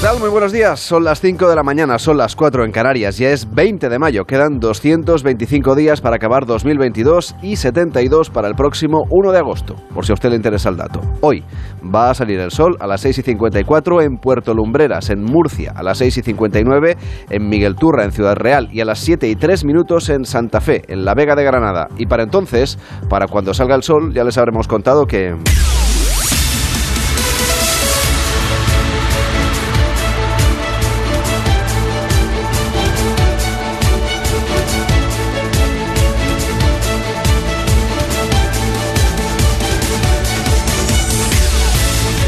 ¿Qué tal? Muy buenos días. Son las 5 de la mañana, son las 4 en Canarias. Ya es 20 de mayo. Quedan 225 días para acabar 2022 y 72 para el próximo 1 de agosto, por si a usted le interesa el dato. Hoy va a salir el sol a las 6 y 54 en Puerto Lumbreras, en Murcia, a las 6 y 59 en Miguel Turra, en Ciudad Real, y a las 7 y 3 minutos en Santa Fe, en la Vega de Granada. Y para entonces, para cuando salga el sol, ya les habremos contado que...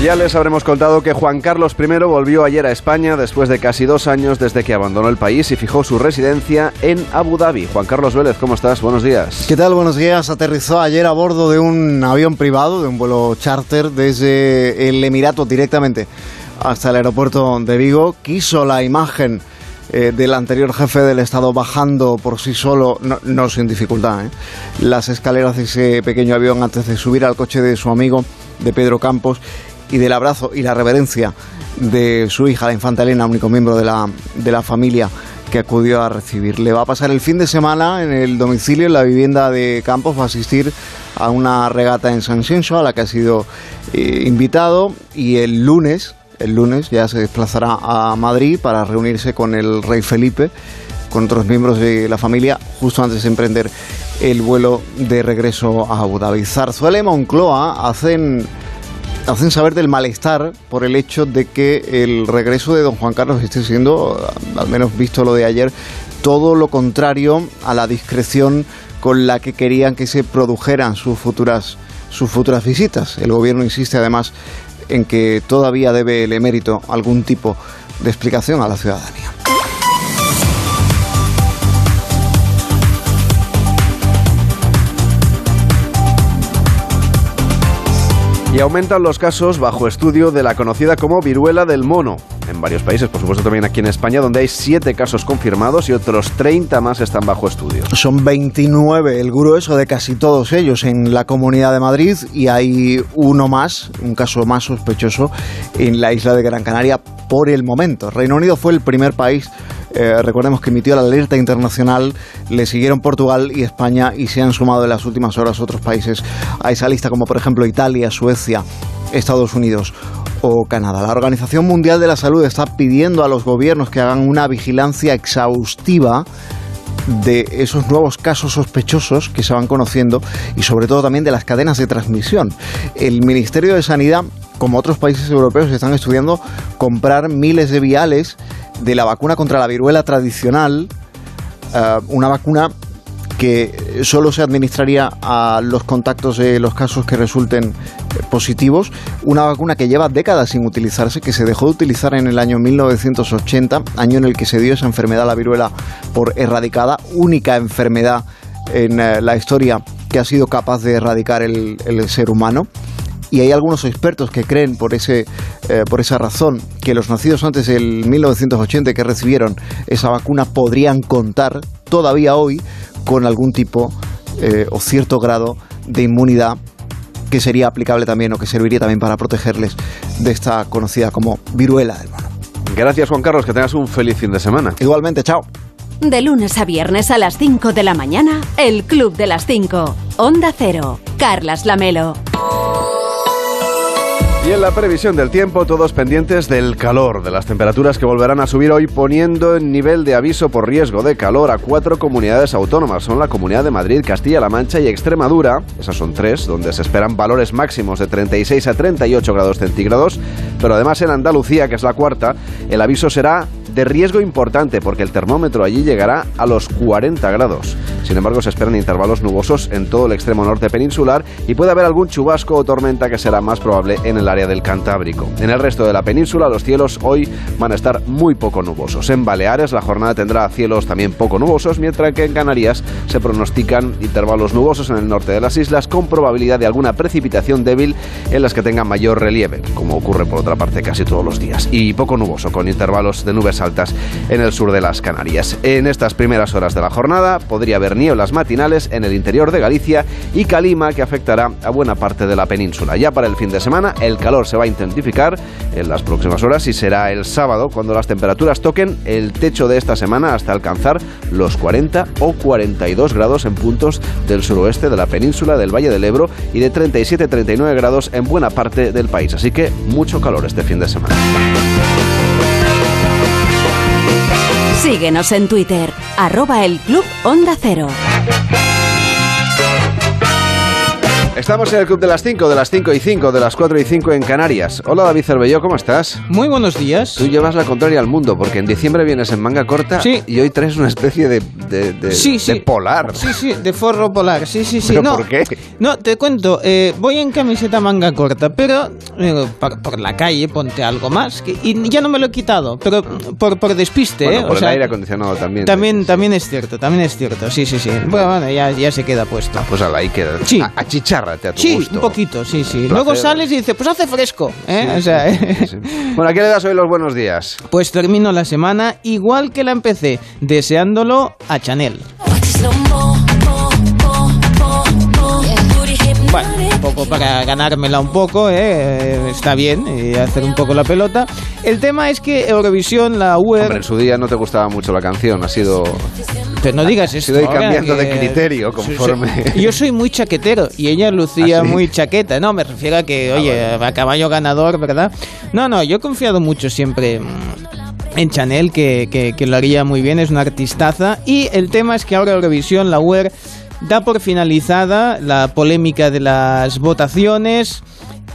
Ya les habremos contado que Juan Carlos I volvió ayer a España después de casi dos años desde que abandonó el país y fijó su residencia en Abu Dhabi. Juan Carlos Vélez, ¿cómo estás? Buenos días. ¿Qué tal? Buenos días. Aterrizó ayer a bordo de un avión privado, de un vuelo charter desde el Emirato directamente hasta el aeropuerto de Vigo. Quiso la imagen eh, del anterior jefe del Estado bajando por sí solo, no, sin dificultad, ¿eh? las escaleras de ese pequeño avión antes de subir al coche de su amigo, de Pedro Campos y del abrazo y la reverencia de su hija, la infanta Elena, único miembro de la, de la familia que acudió a recibir. Le va a pasar el fin de semana en el domicilio, en la vivienda de Campos, va a asistir a una regata en San Xenxo a la que ha sido eh, invitado y el lunes, el lunes ya se desplazará a Madrid para reunirse con el rey Felipe, con otros miembros de la familia, justo antes de emprender el vuelo de regreso a Abu Dhabi. Zarzuela y Moncloa hacen hacen saber del malestar por el hecho de que el regreso de don Juan Carlos esté siendo, al menos visto lo de ayer, todo lo contrario a la discreción con la que querían que se produjeran sus futuras, sus futuras visitas. El gobierno insiste además en que todavía debe el emérito algún tipo de explicación a la ciudadanía. Y aumentan los casos bajo estudio de la conocida como viruela del mono. En varios países, por supuesto también aquí en España, donde hay 7 casos confirmados y otros 30 más están bajo estudio. Son 29 el grueso de casi todos ellos en la Comunidad de Madrid y hay uno más, un caso más sospechoso en la isla de Gran Canaria por el momento. Reino Unido fue el primer país eh, recordemos que emitió la alerta internacional, le siguieron Portugal y España y se han sumado en las últimas horas otros países a esa lista, como por ejemplo Italia, Suecia, Estados Unidos o Canadá. La Organización Mundial de la Salud está pidiendo a los gobiernos que hagan una vigilancia exhaustiva de esos nuevos casos sospechosos que se van conociendo y sobre todo también de las cadenas de transmisión. El Ministerio de Sanidad, como otros países europeos, están estudiando comprar miles de viales de la vacuna contra la viruela tradicional, eh, una vacuna que solo se administraría a los contactos de los casos que resulten eh, positivos, una vacuna que lleva décadas sin utilizarse, que se dejó de utilizar en el año 1980, año en el que se dio esa enfermedad, la viruela, por erradicada, única enfermedad en eh, la historia que ha sido capaz de erradicar el ser humano y hay algunos expertos que creen por, ese, eh, por esa razón que los nacidos antes del 1980 que recibieron esa vacuna podrían contar todavía hoy con algún tipo eh, o cierto grado de inmunidad que sería aplicable también o que serviría también para protegerles de esta conocida como viruela del mono. Gracias Juan Carlos, que tengas un feliz fin de semana. Igualmente, chao. De lunes a viernes a las 5 de la mañana, el Club de las 5. Onda Cero. Carlas Lamelo. Y en la previsión del tiempo, todos pendientes del calor, de las temperaturas que volverán a subir hoy, poniendo en nivel de aviso por riesgo de calor a cuatro comunidades autónomas. Son la Comunidad de Madrid, Castilla-La Mancha y Extremadura. Esas son tres, donde se esperan valores máximos de 36 a 38 grados centígrados. Pero además en Andalucía, que es la cuarta, el aviso será de riesgo importante porque el termómetro allí llegará a los 40 grados. Sin embargo, se esperan intervalos nubosos en todo el extremo norte peninsular y puede haber algún chubasco o tormenta que será más probable en el área del Cantábrico. En el resto de la península, los cielos hoy van a estar muy poco nubosos. En Baleares, la jornada tendrá cielos también poco nubosos, mientras que en Canarias se pronostican intervalos nubosos en el norte de las islas con probabilidad de alguna precipitación débil en las que tengan mayor relieve, como ocurre por otra parte casi todos los días. Y poco nuboso, con intervalos de nubes altas en el sur de las Canarias. En estas primeras horas de la jornada podría haber nieblas matinales en el interior de Galicia y calima que afectará a buena parte de la península. Ya para el fin de semana el calor se va a intensificar en las próximas horas y será el sábado cuando las temperaturas toquen el techo de esta semana hasta alcanzar los 40 o 42 grados en puntos del suroeste de la península del Valle del Ebro y de 37-39 grados en buena parte del país. Así que mucho calor este fin de semana. Síguenos en Twitter, arroba el Club Onda Cero. Estamos en el Club de las 5, de las 5 y 5, de las 4 y 5 en Canarias. Hola David Cervelló, ¿cómo estás? Muy buenos días. Tú llevas la contraria al mundo, porque en diciembre vienes en manga corta Sí. y hoy traes una especie de, de, de- Sí, sí. de polar. Sí, sí, de forro polar. Sí, sí, sí. ¿Pero no, por qué? No, te cuento. eh, voy en camiseta manga corta, pero eh, por, por la calle ponte algo más. que- y ya no me lo he quitado, pero por, por despiste, Bueno, ¿eh? por O el sea, aire acondicionado también. También, también es cierto, también es cierto. Sí, sí, sí. Bueno, bueno, ya, ya se queda puesto. Pues ala, ahí queda. Sí. A- Achichárrate a tu Sí, gusto. un poquito, sí, sí. Luego sales y dices, pues hace fresco, ¿eh? O sea, Sí, sí. Bueno, ¿a qué le das hoy los buenos días? pues termino la semana igual que la empecé, deseándolo a Chanel. Bueno, un poco para ganármela un poco, ¿eh? Está bien, y hacer un poco la pelota. El tema es que Eurovisión, la Hombre, web... en su día no te gustaba mucho la canción, ha sido... No digas esto. ahora, cambiando de criterio conforme-. Yo soy muy chaquetero y ella lucía ¿Ah, sí? muy chaqueta. No, me refiero a que, Ah, oye, a caballo ganador, ¿verdad? No, no, yo he confiado mucho siempre en Chanel, que, que- que lo haría muy bien, es una artistaza. Y el tema es que ahora Eurovisión, la web, da por finalizada la polémica de las votaciones.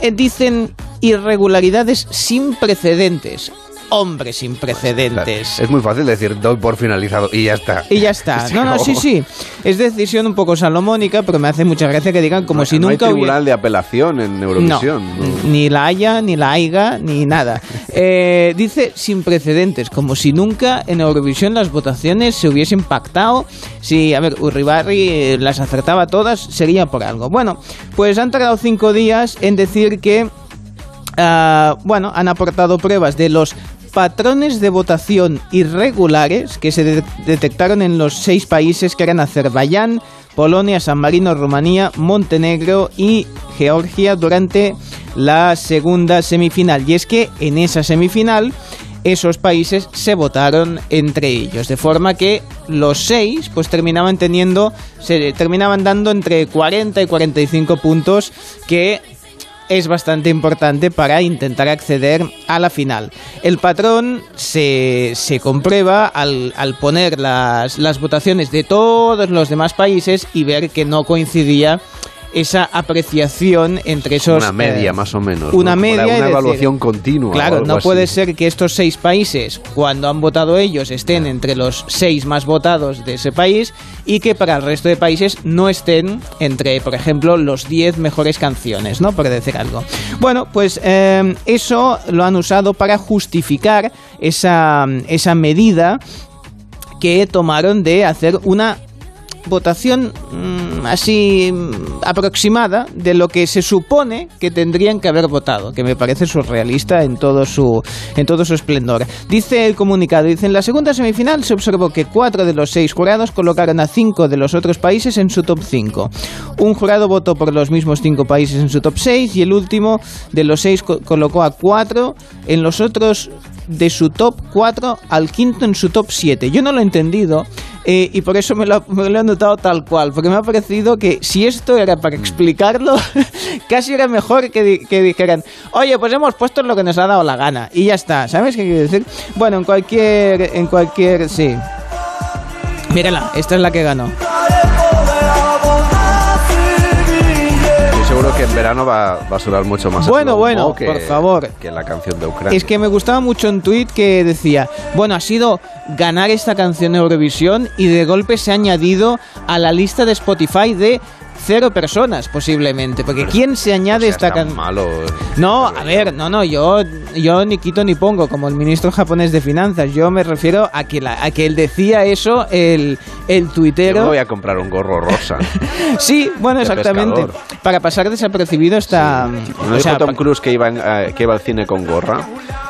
Eh, dicen irregularidades sin precedentes. Hombre, sin precedentes. Es muy fácil decir doy por finalizado y ya está. Y ya está. No, no, sí, sí. Es decisión un poco salomónica, pero me hace mucha gracia que digan como No- si no nunca hay hubiera... tribunal de apelación en Eurovisión. ¿no? ni la haya, ni la haiga, ni nada. Eh, dice sin precedentes, como si nunca en Eurovisión las votaciones se hubiesen pactado. Si, a ver, Uribarri eh, las acertaba todas, sería por algo. Bueno, pues han tardado cinco días en decir que, ah, bueno, han aportado pruebas de los patrones de votación irregulares que se de- detectaron en los seis países que eran Azerbaiyán, Polonia, San Marino, Rumanía, Montenegro y Georgia durante la segunda semifinal. Y es que en esa semifinal esos países se votaron entre ellos, de forma que los seis pues terminaban teniendo, se terminaban dando entre 40 y 45 puntos que es bastante importante para intentar acceder a la final. El patrón se, se comprueba al, al poner las, las votaciones de todos los demás países y ver que no coincidía esa apreciación entre esos... Una media, eh, más o menos. Una ¿no? Media. Una decir, evaluación continua. Claro, no así. puede ser que estos seis países, cuando han votado ellos, estén entre los seis más votados de ese país y que para el resto de países no estén entre, por ejemplo, los 10 mejores canciones, ¿no? Por decir algo. Bueno, pues eh, eso lo han usado para justificar esa, esa medida que tomaron de hacer una votación mm, así mm, aproximada de lo que se supone que tendrían que haber votado, que me parece surrealista en todo su en todo su esplendor. Dice el comunicado, dice en la segunda semifinal se observó que cuatro de los seis jurados colocaron a cinco de los otros países en su top 5. Un jurado votó por los mismos cinco países en su top 6 y el último de los seis co- colocó a cuatro en los otros de su top 4 al quinto en su top 7. Yo no lo he entendido eh, y por eso me lo, me lo he notado tal cual, porque me ha parecido que si esto era para explicarlo, casi era mejor que, di- que dijeran, oye, pues hemos puesto lo que nos ha dado la gana y ya está. ¿Sabes qué quiero decir? Bueno, en cualquier, en cualquier, sí. Mírala, esta es la que ganó. Que en verano va, va a sonar mucho más. Bueno, bueno, que, por favor. Que la canción de Ucrania. Es que me gustaba mucho un tuit que decía, bueno, ha sido ganar esta canción de Eurovisión y de golpe se ha añadido a la lista de Spotify de cero personas posiblemente, porque ¿quién se añade O sea, esta es tan can- malo. No, a ver, no, no, yo, yo ni quito ni pongo, como el ministro japonés de finanzas. Yo me refiero a que, la- a que él decía eso, el, el Yo tuitero. me voy a comprar un gorro rosa. Sí, bueno, exactamente. pescador. Para pasar desapercibido está. ¿No o sea, Tom Cruise que iba, en- eh, que iba al cine con gorra?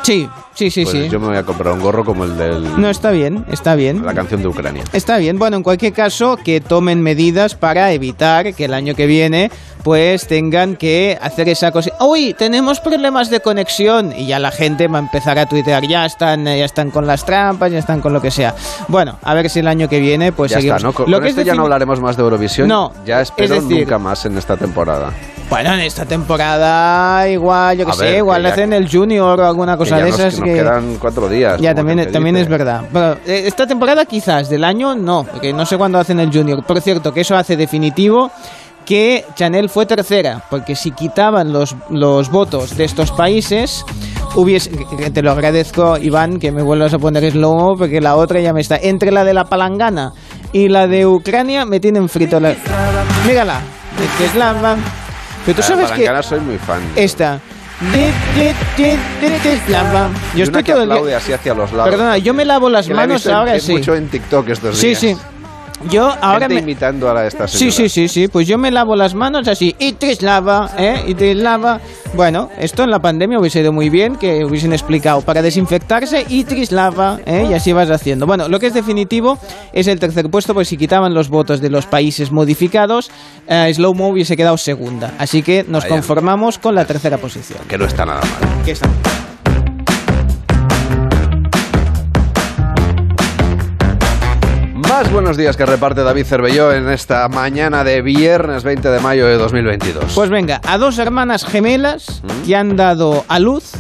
Sí, sí, sí, Pues sí. yo me voy a comprar un gorro como el de No, está bien, está bien. la canción de Ucrania. Está bien, bueno, en cualquier caso, que tomen medidas para evitar que el año que viene pues tengan que hacer esa cosa. Uy, tenemos problemas de conexión y ya la gente va a empezar a tuitear, ya están, eh, ya están con las trampas, ya están con lo que sea. Bueno, a ver si el año que viene pues ya seguimos. está, ¿no? Con, lo con que esto es ya no hablaremos más de Eurovisión. No, Ya es espero decir- nunca más en esta temporada. Bueno, en esta temporada igual, yo que A sé, ver, igual que hacen el Junior o alguna Que cosa ya de nos, esas que nos que quedan cuatro días. Ya, también, que también dice. es verdad. Pero, eh, esta temporada quizás, del año no, porque no sé cuándo hacen el Junior. Por cierto, que eso hace definitivo que Chanel fue tercera, porque si quitaban los, los votos de estos países, hubiese, que te lo agradezco, Iván, que me vuelvas a poner slow porque la otra ya me está. Entre la de la palangana y la de Ucrania me tienen frito. La... Mírala, de Teslava. Pero tú Ah, sabes que soy muy fan. esta... Yo estoy todo el así hacia los lados. Perdona, yo me lavo las manos ahora sí. mucho en TikTok estos Sí, días. sí. Yo ahora Gente me... imitando a esta Sí, señora. sí, sí, sí, pues yo me lavo las manos así, y trislava, ¿eh? Y trislava. Bueno, esto en la pandemia hubiese ido muy bien, que hubiesen explicado para desinfectarse y trislava, ¿eh? Y así vas haciendo. Bueno, lo que es definitivo es el tercer puesto, pues si quitaban los votos de los países modificados, eh, Slow Mo hubiese quedado segunda. Así que nos Vaya. conformamos con la tercera posición. Que no está nada mal. Que está- Más buenos días que reparte David Cervelló en esta mañana de viernes 20 de mayo de 2022. Pues venga, a dos hermanas gemelas que han dado a luz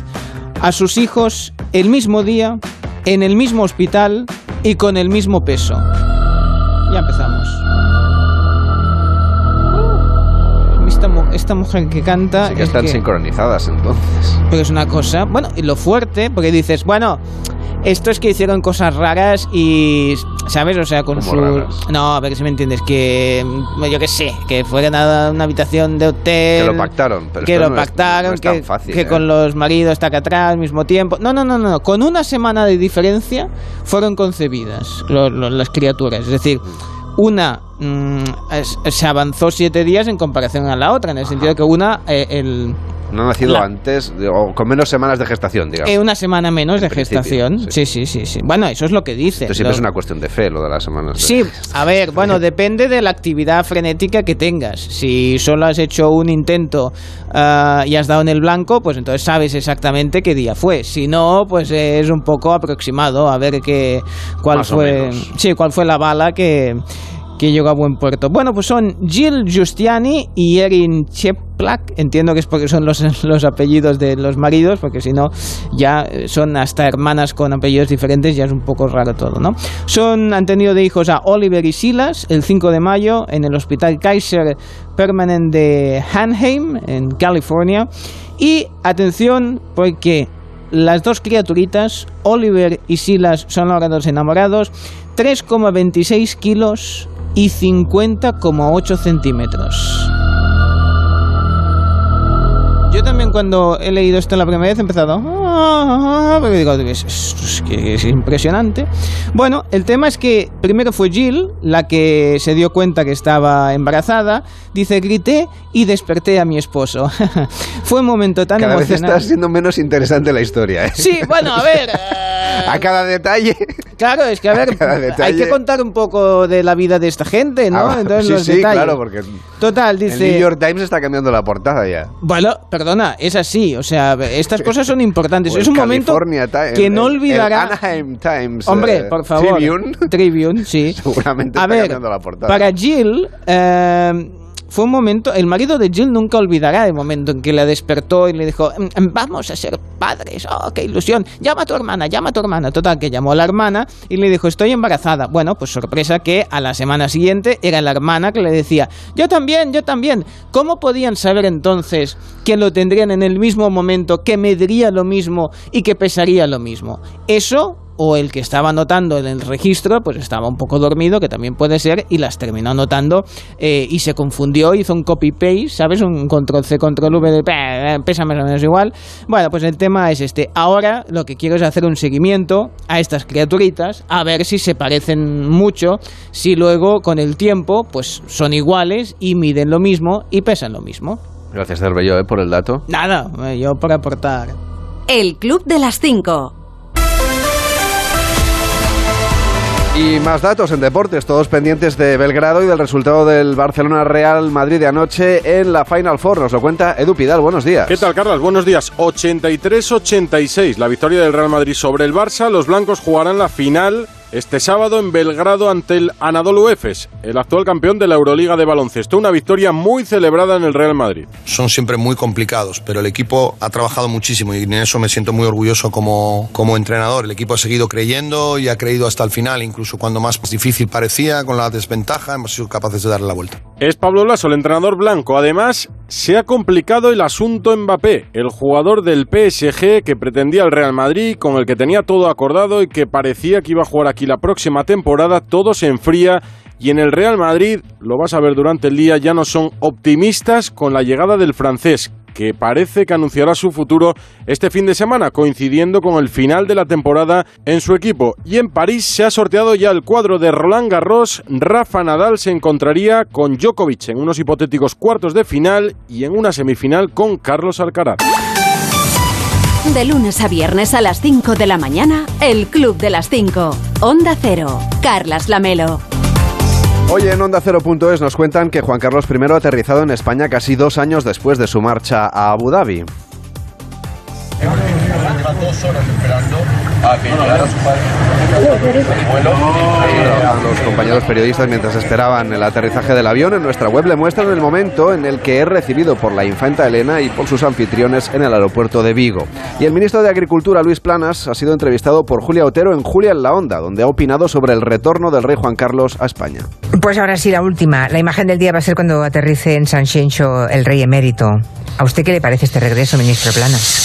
a sus hijos el mismo día, en el mismo hospital y con el mismo peso. Ya empezamos. Esta, mu- esta mujer que canta... Sí que es están que- sincronizadas entonces. pero es una cosa, bueno, y lo fuerte, porque dices, bueno, esto es que hicieron cosas raras y, ¿sabes? O sea, con ¿Cómo su... raras? No, a ver si me entiendes, que mm, yo qué sé, que fueran a una habitación de hotel... Que lo pactaron, pero que lo no es- pactaron, no es que, fácil, que ¿eh? con los maridos está acá atrás al mismo tiempo. No, no, no, no, con una semana de diferencia fueron concebidas lo- lo- las criaturas. Es decir, una mm, se avanzó siete días en comparación a la otra, en el sentido de que una, eh, el, No han nacido La- antes o con menos semanas de gestación, digamos. eh, una semana menos En de gestación. sí. Sí. sí, sí, sí, Bueno, eso es lo que dice. Entonces siempre Lo- es una cuestión de fe lo de las semanas. de- Sí, a ver, bueno, depende de la actividad frenética que tengas. Si solo has hecho un intento ah, y has dado en el blanco, pues entonces sabes exactamente qué día fue. Si no, pues es un poco aproximado a ver qué, cuál Más fue, sí, cuál fue la bala que que llegó a buen puerto. Bueno, pues son Jill Giustiani y Erin Cheplak. Entiendo que es porque son los, los apellidos de los maridos, porque si no, ya eh, son hasta hermanas con apellidos diferentes, ya es un poco raro todo, ¿no? Son, han tenido de hijos a Oliver y Silas el 5 de mayo en el Hospital Kaiser Permanent de Anaheim, en California. Y atención, porque las dos criaturitas, Oliver y Silas, son ahora dos enamorados, 3,26 kilos y 50,8 centímetros. Yo también cuando he leído esto la primera vez he empezado... Digo, es, es- es impresionante. Bueno, el tema es que primero fue Jill la que se dio cuenta que estaba embarazada. Dice, grité y desperté a mi esposo. fue un momento tan Cada vez está siendo menos interesante la historia, ¿eh? Sí, bueno, a ver. eh, A cada detalle. Claro, es que a ver, Cada hay que contar un poco de la vida de esta gente, ¿no? Ah, Entonces sí, los sí, detalles. claro, porque Total, el New dice. York Times está cambiando la portada ya. Bueno, perdona, es así, o sea, estas cosas son importantes. O es un momento que no el olvidará. Anaheim Times. Hombre, eh, por favor. Tribune. Tribune, sí. Seguramente A está ver, la portada. para Jill, eh, fue un momento. El marido de Jill nunca olvidará el momento en que la despertó y le dijo: "Mm, mm, Vamos a ser padres, oh, qué ilusión. Llama a tu hermana, llama a tu hermana. Total, que llamó a la hermana y le dijo: Estoy embarazada. Bueno, pues sorpresa que a la semana siguiente era la hermana que le decía: Yo también, yo también. ¿Cómo podían saber entonces que lo tendrían en el mismo momento, que mediría lo mismo y que pesaría lo mismo? Eso o el que estaba anotando en el registro, pues estaba un poco dormido, que también puede ser, y las terminó anotando eh, y se confundió, hizo un copy-paste, ¿sabes? Un control-C, control-V de pesa más o menos igual. Bueno, pues el tema es este. Ahora lo que quiero es hacer un seguimiento a estas criaturitas, a ver si se parecen mucho, si luego con el tiempo pues son iguales y miden lo mismo y pesan lo mismo. Gracias, Cervello, ¿eh? por el dato. Nada, yo por aportar. El Club de las 5. Y más datos en deportes, todos pendientes de Belgrado y del resultado del Barcelona Real Madrid de anoche en la Final Four. Nos lo cuenta Edu Pidal. Buenos días. ¿Qué tal, Carlos? Buenos días. 83-86, la victoria del Real Madrid sobre el Barça. Los blancos jugarán la final este sábado en Belgrado ante el Anadolu Efes, el actual campeón de la Euroliga de baloncesto. Una victoria muy celebrada en el Real Madrid. Son siempre muy complicados, pero el equipo ha trabajado muchísimo y en eso me siento muy orgulloso como, como entrenador. El equipo ha seguido creyendo y ha creído hasta el final, incluso cuando más difícil parecía, con la desventaja, hemos sido capaces de darle la vuelta. Es Pablo Lasso, el entrenador blanco. Además, se ha complicado el asunto Mbappé, el jugador del PSG que pretendía el Real Madrid, con el que tenía todo acordado y que parecía que iba a jugar aquí la próxima temporada. Todo se enfría y en el Real Madrid, lo vas a ver durante el día, ya no son optimistas con la llegada del francés, que parece que anunciará su futuro este fin de semana, coincidiendo con el final de la temporada en su equipo. Y en París se ha sorteado ya el cuadro de Roland Garros. Rafa Nadal se encontraría con Djokovic en unos hipotéticos cuartos de final y en una semifinal con Carlos Alcaraz. De lunes a viernes a las 5 de la mañana, el Club de las 5. Onda Cero. Carlas Lamelo. Hoy en Onda 0.es nos cuentan que Juan Carlos I ha aterrizado en España casi dos años después de su marcha a Abu Dhabi. dos horas esperando a que llegara su padre. Los compañeros periodistas mientras esperaban el aterrizaje del avión en nuestra web le muestran el momento en el que es recibido por la infanta Elena y por sus anfitriones en el aeropuerto de Vigo. Y el ministro de Agricultura Luis Planas ha sido entrevistado por Julia Otero en Julia en la Onda, donde ha opinado sobre el retorno del rey Juan Carlos a España. Pues ahora sí, la última. La imagen del día va a ser cuando aterrice en San Xenxo el rey emérito. ¿A usted qué le parece este regreso, ministro Planas?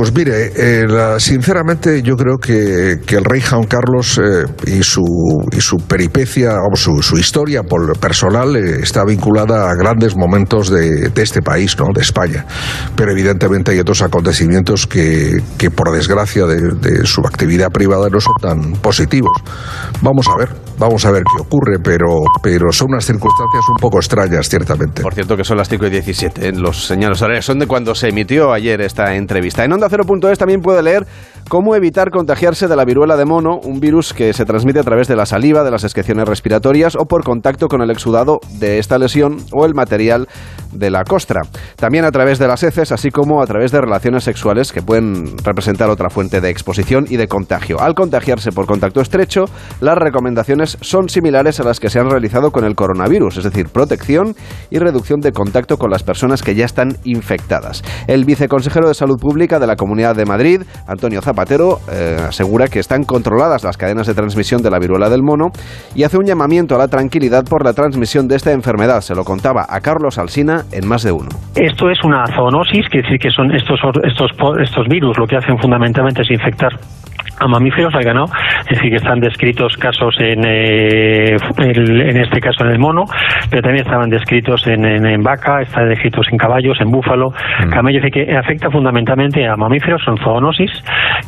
Pues mire, eh, la, sinceramente yo creo que, que, el rey Juan Carlos eh, y, su, y su peripecia o su, su historia personal eh, está vinculada a grandes momentos de, de, este país, ¿no? de España. Pero evidentemente hay otros acontecimientos que, que por desgracia de, de, su actividad privada no son tan positivos. Vamos a ver, vamos a ver qué ocurre, pero, pero son unas circunstancias un poco extrañas, ciertamente. Por cierto que son las 5 y 17, los señales horarios son de cuando se emitió ayer esta entrevista. En Onda 0.es también puede leer cómo evitar contagiarse de la viruela de mono, un virus que se transmite a través de la saliva, de las excreciones respiratorias o por contacto con el exudado de esta lesión o el material de la costra. También a través de las heces, así como a través de relaciones sexuales que pueden representar otra fuente de exposición y de contagio. Al contagiarse por contacto estrecho, las recomendaciones son similares a las que se han realizado con el coronavirus, es decir, protección y reducción de contacto con las personas que ya están infectadas. El viceconsejero de Salud Pública de la Comunidad de Madrid, Antonio Zapatero, eh, asegura que están controladas las cadenas de transmisión de la viruela del mono y hace un llamamiento a la tranquilidad por la transmisión de esta enfermedad. Se lo contaba a Carlos Alsina en más de uno. Esto es una zoonosis, quiere decir que son estos, estos, estos virus lo que hacen fundamentalmente es infectar a mamíferos, al ganado, es decir, que están descritos casos en, eh, el, en este caso en el mono, pero también estaban descritos en, en, en vaca, están descritos en caballos, en búfalo, mm. camello, es decir, que afecta fundamentalmente a mamíferos, son zoonosis,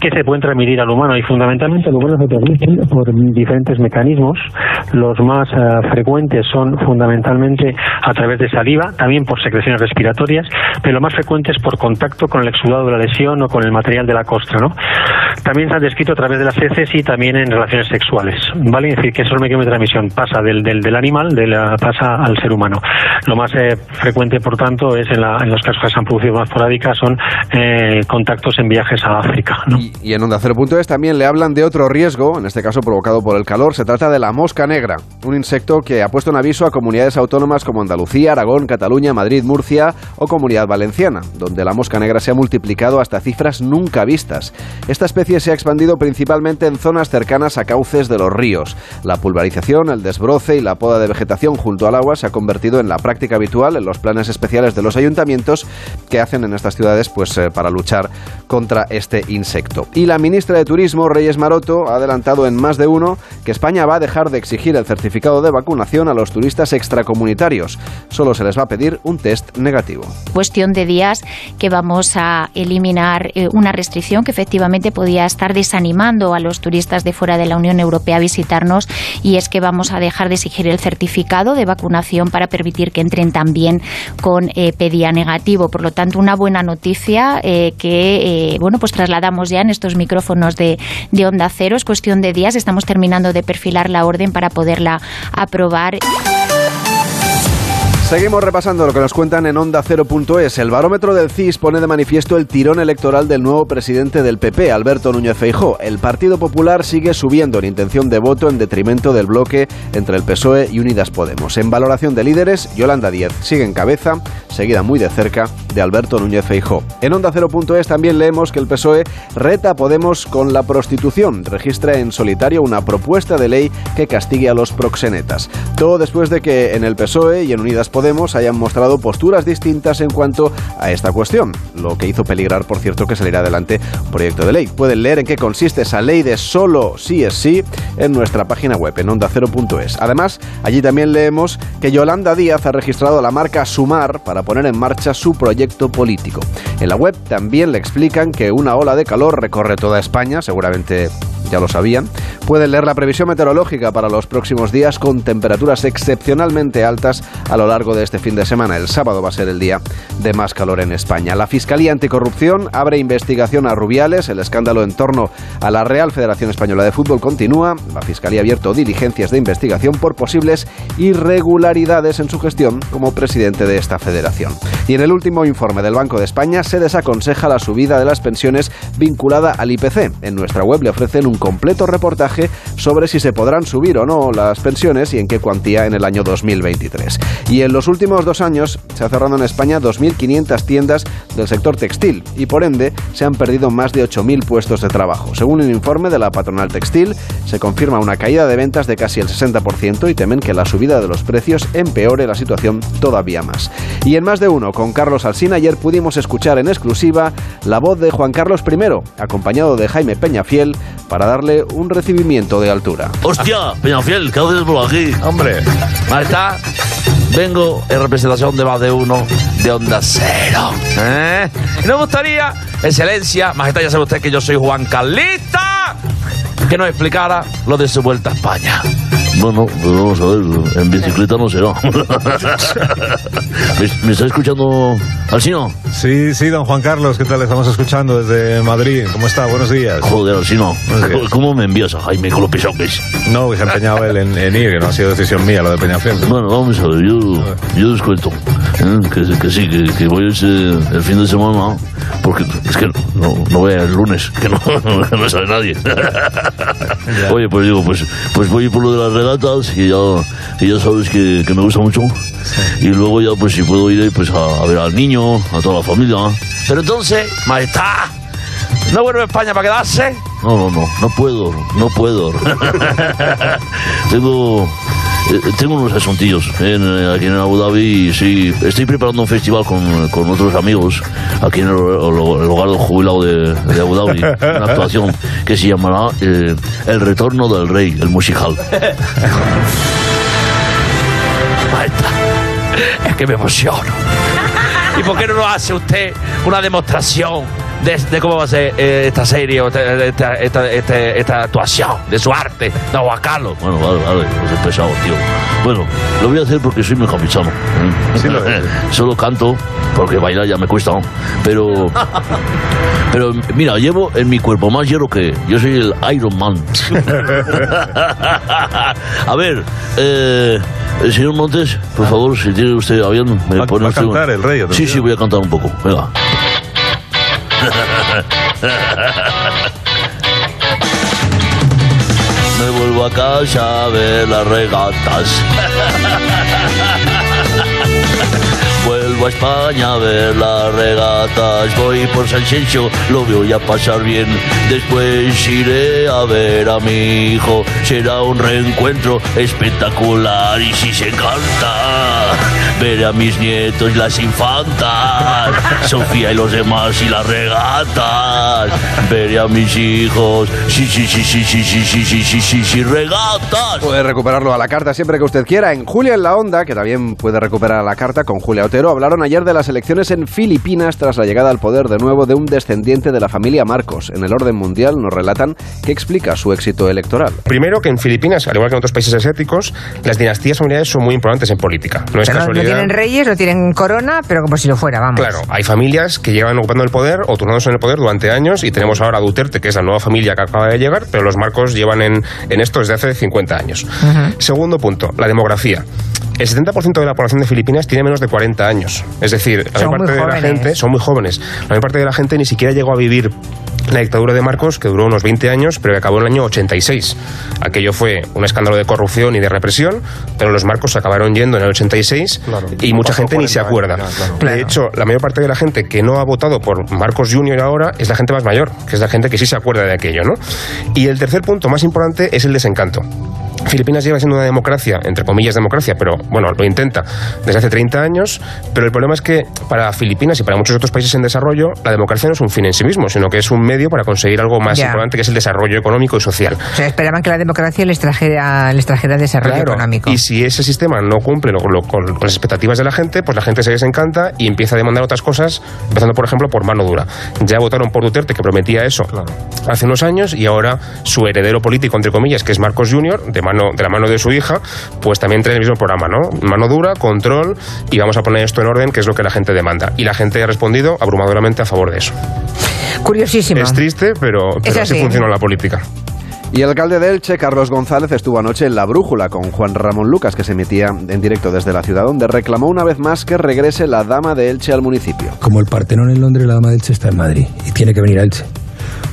que se pueden transmitir al humano y fundamentalmente al humano se transmiten por diferentes mecanismos. Los más uh, frecuentes son fundamentalmente a través de saliva, también por secreciones respiratorias, pero lo más frecuente es por contacto con el exudado de la lesión o con el material de la costra, ¿no? También se han descrito a través de las heces y también en relaciones sexuales, ¿vale? Es decir, que eso el mecanismo de transmisión pasa del, del, del animal, de la, pasa al ser humano. Lo más eh, frecuente, por tanto, es en, la, en, los casos que se han producido más esporádicas, son eh, contactos en viajes a África, ¿no? Y, y en Onda Cero es también le hablan de otro riesgo, en este caso provocado por el calor, se trata de la mosca negra, un insecto que ha puesto en aviso a comunidades autónomas como Andalucía, Aragón, Cataluña, Madrid, Murcia o Comunidad Valenciana, donde la mosca negra se ha multiplicado hasta cifras nunca vistas. Esta especie se ha expandido principalmente en zonas cercanas a cauces de los ríos. La pulverización, el desbroce y la poda de vegetación junto al agua se ha convertido en la práctica habitual en los planes especiales de los ayuntamientos que hacen en estas ciudades pues, eh, para luchar contra este insecto. Y la ministra de Turismo, Reyes Maroto, ha adelantado en más de uno que España va a dejar de exigir el certificado de vacunación a los turistas extracomunitarios. Solo se les va a pedir un test negativo. Cuestión de días que vamos a eliminar eh, una restricción que efectivamente podía estar desanimando a los turistas de fuera de la Unión Europea a visitarnos y es que vamos a dejar de exigir el certificado de vacunación para permitir que entren también con eh, pedía negativo. Por lo tanto, una buena noticia eh, que bueno pues trasladamos ya en estos micrófonos de, de Onda Cero. Es cuestión de días. Estamos terminando de perfilar la orden para poderla aprobar. Seguimos repasando lo que nos cuentan en Onda 0.es. El barómetro del CIS pone de manifiesto el tirón electoral del nuevo presidente del PP, Alberto Núñez Feijó. El Partido Popular sigue subiendo en intención de voto en detrimento del bloque entre el PSOE y Unidas Podemos. En valoración de líderes, Yolanda Díez sigue en cabeza, seguida muy de cerca de Alberto Núñez Feijó. En Onda 0.es también leemos que el PSOE reta a Podemos con la prostitución. Registra en solitario una propuesta de ley que castigue a los proxenetas. Todo después de que en el PSOE y en Unidas Podemos Podemos hayan mostrado posturas distintas en cuanto a esta cuestión, lo que hizo peligrar, por cierto, que saliera adelante un proyecto de ley. Pueden leer en qué consiste esa ley de solo sí es sí en nuestra página web, en onda0.es. Además, allí también leemos que Yolanda Díaz ha registrado la marca Sumar para poner en marcha su proyecto político. En la web también le explican que una ola de calor recorre toda España, seguramente ya lo sabían. Pueden leer la previsión meteorológica para los próximos días con temperaturas excepcionalmente altas a lo largo de este fin de semana. El sábado va a ser el día de más calor en España. La Fiscalía Anticorrupción abre investigación a Rubiales. El escándalo en torno a la Real Federación Española de Fútbol continúa. La Fiscalía ha abierto diligencias de investigación por posibles irregularidades en su gestión como presidente de esta federación. Y en el último informe del Banco de España se desaconseja la subida de las pensiones vinculada al IPC. En nuestra web le ofrecen un completo reportaje sobre si se podrán subir o no las pensiones y en qué cuantía en el año 2023. Y en los últimos dos años se ha cerrado en España 2.500 tiendas del sector textil y por ende se han perdido más de 8.000 puestos de trabajo. Según un informe de la patronal textil, se confirma una caída de ventas de casi el 60% y temen que la subida de los precios empeore la situación todavía más. Y en más de uno, con Carlos Alsina, ayer pudimos escuchar en exclusiva la voz de Juan Carlos I, acompañado de Jaime Peñafiel, para darle un recibimiento de altura. ¡Hostia! Peñafiel, ¿qué haces por aquí? Hombre. Majestad, vengo en representación de más de uno de Onda Cero. ¿Eh? Y nos gustaría, excelencia, majestad, ya sabe usted que yo soy Juan Carlista, que nos explicara lo de su vuelta a España. Bueno, pues vamos a ver, en bicicleta no será. ¿Me, me está escuchando Alcino? Sí, sí, don Juan Carlos, ¿qué tal? Estamos escuchando desde Madrid. ¿Cómo está? Buenos días. Joder, Alcino, ¿cómo me envías a Jaime con los pisoques? No, que se ha empeñado él en, en ir, que no ha sido decisión mía lo de Peñafiel. Bueno, vamos a ver, yo, yo les cuento ¿eh? que, que sí, que, que voy el fin de semana, porque es que no, no voy el lunes, que no, no sabe nadie. Oye, pues digo, pues, pues voy por lo de las regatas, y ya, y ya sabes que, que me gusta mucho. Y luego ya, pues si puedo ir pues a, a ver al niño, a toda la familia. Pero entonces, majestad, ¿no vuelve a España para quedarse? No, no, no, no puedo, no puedo. tengo, eh, tengo unos asuntillos en, eh, aquí en Abu Dhabi y sí, estoy preparando un festival con, con otros amigos aquí en el, el- el hogar del jubilado de, de Abu Dhabi, una actuación que se llamará eh, El Retorno del Rey, el musical. Es que me emociono. ¿Y por qué no nos hace usted una demostración de, de cómo va a ser eh, esta serie o esta, esta, esta- esta actuación de su arte, de Juan Carlos? Bueno, vale, vale, no es pesado, tío. Bueno, lo voy a hacer porque soy muy campechano. ¿eh? Solo canto porque bailar ya me cuesta, ¿no? Pero, pero mira, llevo en mi cuerpo más hierro que yo soy el Iron Man. a ver, eh, el señor Montes, por favor, si tiene usted a bien, me Va- pone va a usted un- cantar el rey, Sí, sí, voy a cantar un poco. Venga. Me vuelvo a casa a ver las regatas. Vengo a España a ver las regatas. Voy por San Xenxo, lo voy a pasar bien. Después iré a ver a mi hijo. Será un reencuentro espectacular y si se canta. Veré a mis nietos y las infantas. Sofía y los demás y las regatas. Veré a mis hijos. Sí, sí, sí, sí, sí, sí, sí, sí, sí, sí, sí, regatas. Puede recuperarlo a la carta siempre que usted quiera. En Julia en la Onda, que también puede recuperar a la carta con Julia Otero, hablaron ayer de las elecciones en Filipinas tras la llegada al poder de nuevo de un descendiente de la familia Marcos. En el orden mundial nos relatan qué explica su éxito electoral. Primero que en Filipinas, al igual que en otros países asiáticos, las dinastías familiares son muy importantes en política. No es Pero no, no casualidad. tienen reyes, no tienen corona, pero como si lo fuera, vamos. Claro, hay familias que llevan ocupando el poder o turnándose en el poder durante años y tenemos ahora a Duterte, que es la nueva familia que acaba de llegar, pero los Marcos llevan en, en esto desde hace 50 años. Segundo punto, la demografía. El 70% de la población de Filipinas tiene menos de 40 años. Es decir, la Son mayor parte de la gente son muy jóvenes. La mayor parte de la gente ni siquiera llegó a vivir la dictadura de Marcos, que duró unos 20 años, pero que acabó en el año 86. Aquello fue un escándalo de corrupción y de represión, pero los Marcos se acabaron yendo en el 86 y mucha gente ni se acuerda. De hecho, la mayor parte de la gente que no ha votado por Marcos Junior ahora es la gente más mayor, que es la gente que sí se acuerda de aquello, ¿no? Y el tercer punto más importante es el desencanto. Filipinas lleva siendo una democracia, entre comillas democracia, pero bueno, lo intenta desde hace 30 años, pero el problema es que para Filipinas y para muchos otros países en desarrollo, la democracia no es un fin en sí mismo, sino que es un medio para conseguir algo más Ya. importante que es el desarrollo económico y social. O sea, esperaban que la democracia les trajera, les trajera desarrollo Claro, económico. Y si ese sistema no cumple lo- lo- con, con las expectativas de la gente, pues la gente se desencanta y empieza a demandar otras cosas, empezando por ejemplo por mano dura. Ya votaron por Duterte, que prometía eso hace unos años, y ahora su heredero político, entre comillas, que es Marcos Junior, de, mano, de la mano de su hija, pues también trae el mismo programa, ¿no? Mano dura, control, y vamos a poner esto en orden, que es lo que la gente demanda. Y la gente ha respondido abrumadoramente a favor de eso. Curiosísimo. Es triste, pero, pero así así. funciona la política. Y el alcalde de Elche, Carlos González, estuvo anoche en La Brújula con Juan Ramón Lucas, que se emitía en directo desde la ciudad, donde reclamó una vez más que regrese la dama de Elche al municipio. Como el Partenón en Londres, la dama de Elche está en Madrid y tiene que venir a Elche.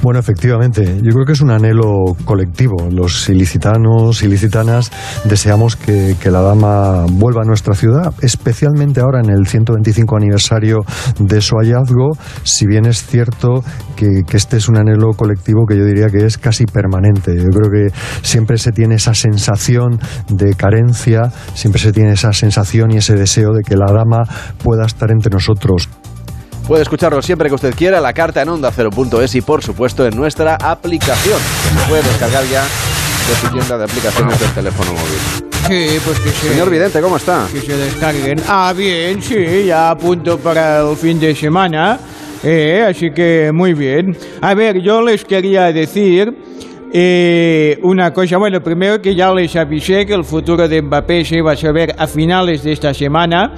Bueno, efectivamente, yo creo que es un anhelo colectivo. Los ilicitanos, ilicitanas, deseamos que, que la dama vuelva a nuestra ciudad, especialmente ahora en el 125 aniversario de su hallazgo, si bien es cierto que, que este es un anhelo colectivo que yo diría que es casi permanente. Yo creo que siempre se tiene esa sensación de carencia, siempre se tiene esa sensación y ese deseo de que la dama pueda estar entre nosotros. Puede escucharlo siempre que usted quiera, la carta en onda 0.es y por supuesto en nuestra aplicación, que se puede descargar ya de su tienda de aplicaciones del teléfono móvil. Sí, pues que se, Señor Vidente, ¿cómo está? que se descarguen. Ah, bien, sí, ya a punto para el fin de semana. Eh, así que muy bien. A ver, yo les quería decir eh, una cosa. Bueno, primero que ya les avisé que el futuro de Mbappé se iba a saber a finales de esta semana.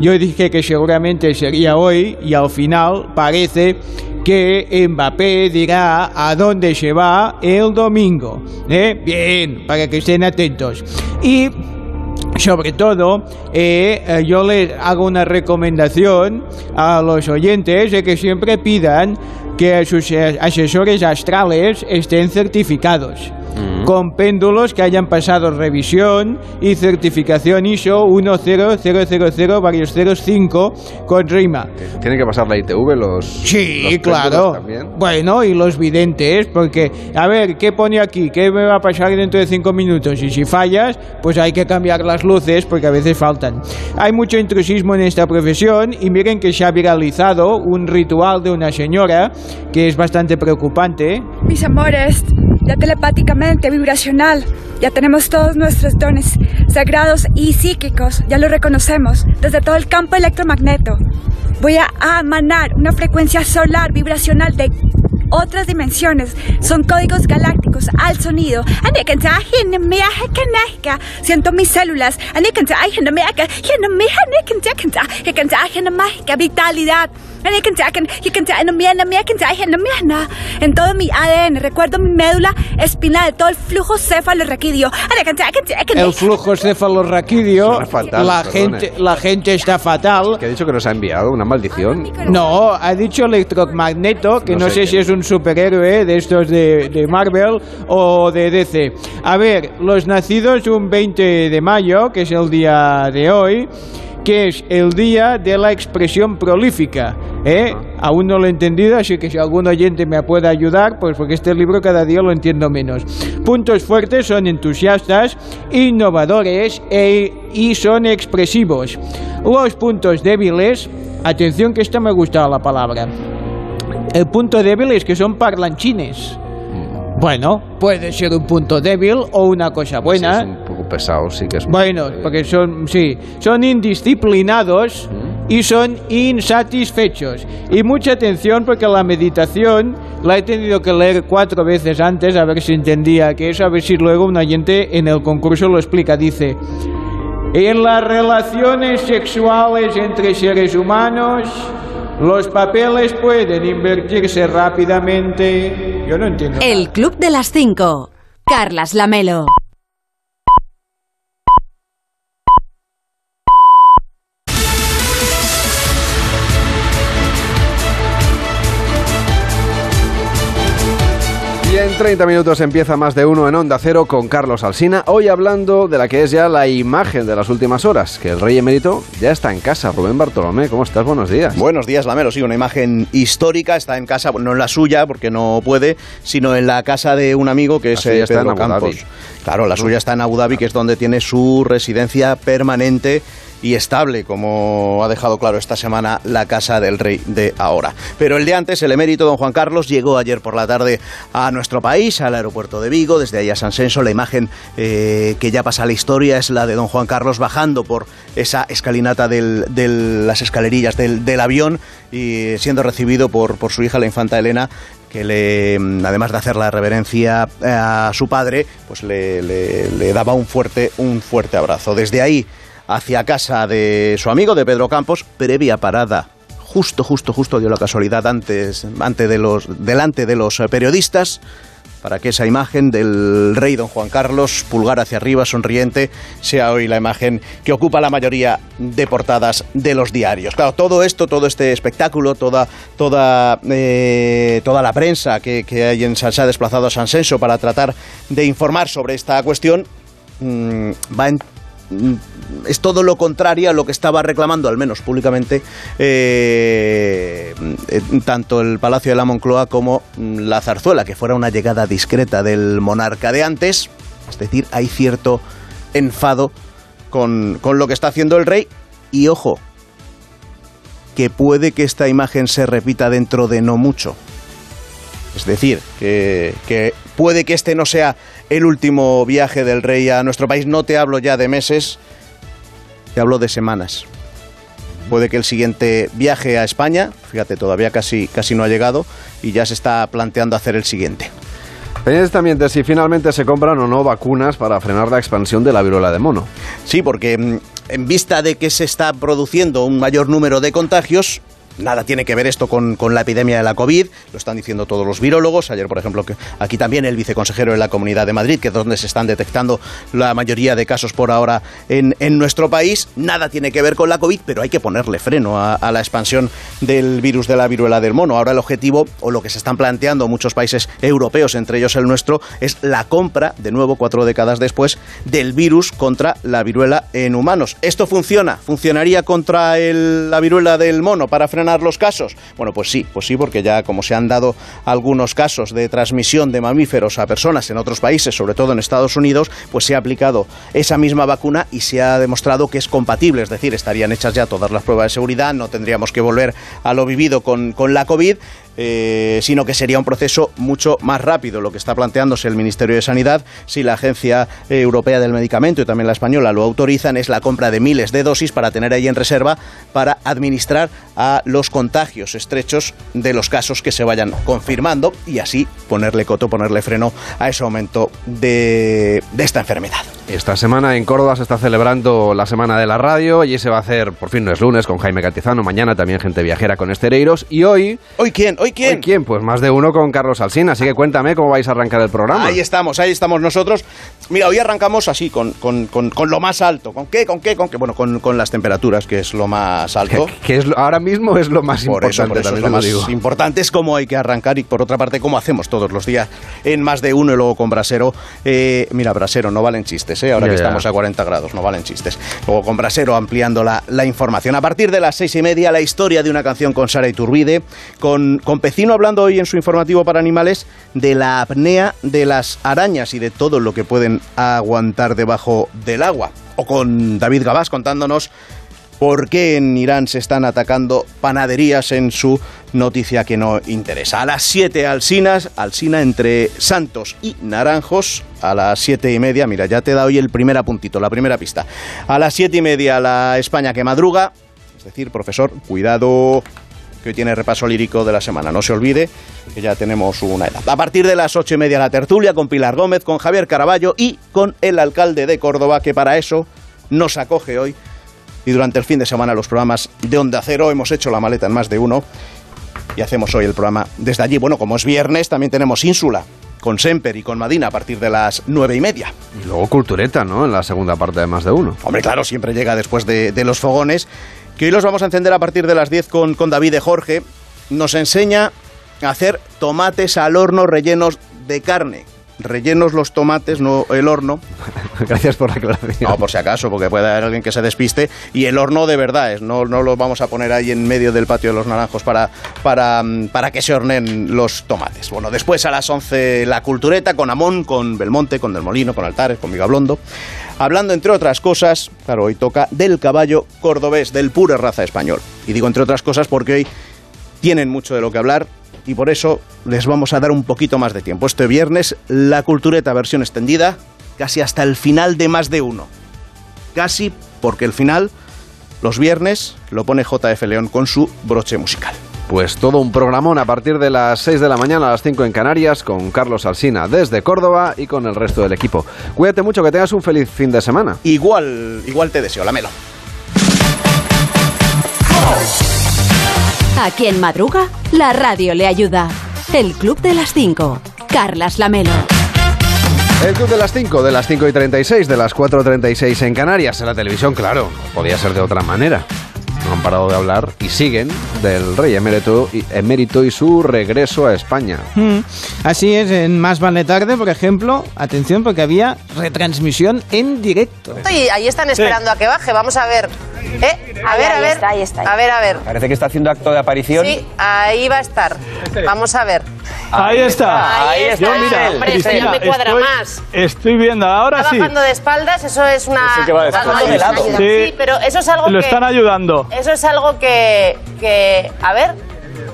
Yo dije que seguramente sería hoy y al final parece que Mbappé dirá a dónde se va el domingo. ¿eh? Bien, para que estén atentos. Y sobre todo, eh, eh, yo les hago una recomendación a los oyentes de que siempre pidan que sus asesores astrales estén certificados. Con péndulos que hayan pasado revisión y certificación ISO 10000 varios 05 con RIMA. ¿Tienen que pasar la ITV los Sí, los claro. también? Bueno, y los videntes, porque, a ver, ¿qué pone aquí? ¿Qué me va a pasar dentro de cinco minutos? Y si fallas, pues hay que cambiar las luces, porque a veces faltan. Hay mucho intrusismo en esta profesión, y miren que se ha viralizado un ritual de una señora que es bastante preocupante. Mis amores, ya telepáticamente, vibracional, ya tenemos todos nuestros dones sagrados y psíquicos, ya lo reconocemos desde todo el campo electromagneto. Voy a emanar una frecuencia solar vibracional de otras dimensiones, son códigos galácticos al sonido. Siento mis células. Vitalidad. En todo mi ADN, recuerdo mi médula espinal, todo el flujo cefalorraquídeo. El flujo cefalorraquídeo, la, gente, la gente está fatal. ¿Qué ha dicho que nos ha enviado? ¿Una maldición? No, ha dicho Electromagneto, que No no, sé si es un superhéroe de estos de, de Marvel o de DC. A ver, los nacidos un 20 de mayo, que es el día de hoy, que es el día de la expresión prolífica. ¿eh? Aún no lo he entendido, así que si algún oyente me puede ayudar, pues porque este libro cada día lo entiendo menos. Puntos fuertes son entusiastas, innovadores e- y son expresivos. Los puntos débiles, atención que esta me gusta la palabra. El punto débil es que son parlanchines. Bueno, puede ser un punto débil o una cosa buena. un poco pesado, sí que es. Bueno, porque son, sí, son indisciplinados y son insatisfechos. Y mucha atención porque la meditación la he tenido que leer cuatro veces antes a ver si entendía que eso, a ver si luego un oyente en el concurso lo explica. Dice, en las relaciones sexuales entre seres humanos, los papeles pueden invertirse rápidamente. Yo no entiendo. El Club de las 5. Carlas Lamelo. 30 minutos empieza más de uno en Onda Cero con Carlos Alsina. Hoy hablando de la que es ya la imagen de las últimas horas, que el rey emérito ya está en casa. Rubén Bartolomé, ¿cómo estás? Buenos días. Buenos días, Lamelo. Sí, una imagen histórica. Está en casa, no en la suya, porque no puede, sino en la casa de un amigo que es eh, Pedro. Campos. Claro, la suya está en Abu Dhabi, que es donde tiene su residencia permanente y estable, como ha dejado claro esta semana la casa del rey de ahora. Pero el de antes, el emérito don Juan Carlos, llegó ayer por la tarde a nuestro país, al aeropuerto de Vigo, desde ahí a San Senso. La imagen eh, que ya pasa a la historia es la de don Juan Carlos bajando por esa escalinata de las escalerillas del, del avión y siendo recibido por, su hija, la infanta Elena, que le, además de hacer la reverencia eh, a su padre, pues le, le- le daba un fuerte, un fuerte abrazo. Desde ahí hacia casa de su amigo, de Pedro Campos, previa parada. Justo, justo, justo dio la casualidad antes, ante de los, delante de los eh, periodistas para que esa imagen del rey don Juan Carlos, pulgar hacia arriba, sonriente, sea hoy la imagen que ocupa la mayoría de portadas de los diarios. Claro, todo esto, todo este espectáculo, toda, toda, eh, toda la prensa que, que hay en, se ha desplazado a San Senso para tratar de informar sobre esta cuestión, mm, va en es todo lo contrario a lo que estaba reclamando, al menos públicamente, eh, eh, tanto el Palacio de la Moncloa como mm, la Zarzuela, que fuera una llegada discreta del monarca de antes. Es decir, hay cierto enfado con, con lo que está haciendo el rey. Y ojo, que puede que esta imagen se repita dentro de no mucho. Es decir, que, que puede que este no sea el último viaje del rey a nuestro país. No te hablo ya de meses, te hablo de semanas. Puede que el siguiente viaje a España, fíjate, todavía casi, casi no ha llegado y ya se está planteando hacer el siguiente. Pendientes también de si finalmente se compran o no vacunas para frenar la expansión de la viruela de mono. Sí, porque mm, en vista de que se está produciendo un mayor número de contagios, Nada tiene que ver esto con, con la epidemia de la COVID, lo están diciendo todos los virólogos. Ayer, por ejemplo, que aquí también el viceconsejero de la Comunidad de Madrid, que es donde se están detectando la mayoría de casos por ahora en, en nuestro país. Nada tiene que ver con la COVID, pero hay que ponerle freno a, la expansión del virus de la viruela del mono. Ahora el objetivo, o lo que se están planteando muchos países europeos, entre ellos el nuestro, es la compra, de nuevo cuatro décadas después, del virus contra la viruela en humanos. ¿Esto funciona? ¿Funcionaría contra la viruela del mono para frenar los casos? Bueno, pues sí, pues sí, porque ya como se han dado algunos casos de transmisión de mamíferos a personas en otros países, sobre todo en Estados Unidos, pues se ha aplicado esa misma vacuna y se ha demostrado que es compatible, es decir, estarían hechas ya todas las pruebas de seguridad, no tendríamos que volver a lo vivido con, con la COVID. Eh, sino que sería un proceso mucho más rápido. Lo que está planteándose el Ministerio de Sanidad, si la Agencia Europea del Medicamento y también la española lo autorizan, es la compra de miles de dosis para tener ahí en reserva para administrar a los contagios estrechos de los casos que se vayan confirmando y así ponerle coto, ponerle freno a ese aumento de, de esta enfermedad. Esta semana en Córdoba se está celebrando la Semana de la Radio. Allí se va a hacer, por fin no es lunes, con Jaime Catizano. Mañana también gente viajera con Estereiros. Y hoy... ¿Hoy quién? ¿Hoy quién? ¿Hoy quién? Pues más de uno con Carlos Alsina. Así que cuéntame cómo vais a arrancar el programa. Ahí estamos, ahí estamos nosotros. Mira, hoy arrancamos así, con, con- con- con lo más alto. ¿Con qué? ¿Con qué? ¿Con qué? Bueno, con, con las temperaturas, que es lo más alto. Que es lo- ahora mismo es lo más Por importante, eso, por eso es lo más digo. importante es cómo hay que arrancar y por otra parte cómo hacemos todos los días en más de uno y luego con Brasero. Eh, mira, Brasero, no valen chistes. ¿eh? ahora que estamos a 40 grados, no valen chistes. Luego con Brasero ampliando la, la información. A partir de las seis y media, la historia de una canción con Sara Iturbide, con, con Pecino hablando hoy en su informativo para animales de la apnea de las arañas y de todo lo que pueden aguantar debajo del agua. O con David Gabás contándonos por qué en Irán se están atacando panaderías en su noticia que no interesa. A las 7 Alsinas, Alsina entre Santos y Naranjos, a las siete y media, mira, ya te da hoy el primer apuntito, la primera pista. A las siete y media la España que madruga, es decir, profesor, cuidado que hoy tiene repaso lírico de la semana. No se olvide que ya tenemos una edad. A partir de las ocho y media la tertulia con Pilar Gómez, con Javier Caraballo y con el alcalde de Córdoba, que para eso nos acoge hoy. Y durante el fin de semana los programas de Onda Cero hemos hecho la maleta en más de uno y hacemos hoy el programa desde allí. Bueno, como es viernes, también tenemos Ínsula con Semper y con Madina a partir de las nueve y media. Y luego Cultureta, ¿no? En la segunda parte de más de uno. Hombre, claro, siempre llega después de, de los fogones, que hoy los vamos a encender a partir de las 10 con, con David de Jorge. Nos enseña a hacer tomates al horno rellenos de carne. Rellenos los tomates, no el horno. Gracias por la aclaración. No, por si acaso, porque puede haber alguien que se despiste. Y el horno de verdad es, no, no lo vamos a poner ahí en medio del patio de los naranjos para, para, mm, para que se hornen los tomates. Bueno, después a las 11 la cultureta con Amón, con Belmonte, con Del Molino, con Altares, con Vigablondo. Hablando, entre otras cosas, claro, hoy toca del caballo cordobés, del pura raza español. Y digo entre otras cosas porque hoy tienen mucho de lo que hablar y por eso les vamos a dar un poquito más de tiempo. Este viernes, la cultureta versión extendida, casi hasta el final de más de uno. Casi porque el final, los viernes, lo pone JF León con su broche musical. Pues todo un programón a partir de las 6 de la mañana a las 5 en Canarias con Carlos Alsina desde Córdoba y con el resto del equipo. Cuídate mucho, que tengas un feliz fin de semana. Igual, igual te deseo, Lamelo. A quien madruga, la radio le ayuda. El Club de las 5. Carlas Lamelo. El Club de las 5, de las 5 y 36, de las 4.36 en Canarias, en la televisión, claro, podía ser de otra manera. No han parado de hablar y siguen del rey emérito y, emérito y su regreso a España. Mm, Así es, en Más Vale Tarde, por ejemplo, atención porque había retransmisión en directo. Y ahí están esperando a que baje. Vamos a ver. ¿Eh? A Ahí, ver, a ahí ver. está, ahí está. A ver, a ver. Parece que está haciendo acto de aparición. Sí, ahí va a estar. Vamos a ver. Ahí está. Ahí está. Yo, mira, Hombre, esto ya me cuadra más. Estoy viendo, ahora Está sí. bajando de espaldas, eso es una. Es el que va de espaldas. Sí. Sí, pero eso es algo Lo que. están ayudando. Eso es algo que. que a ver.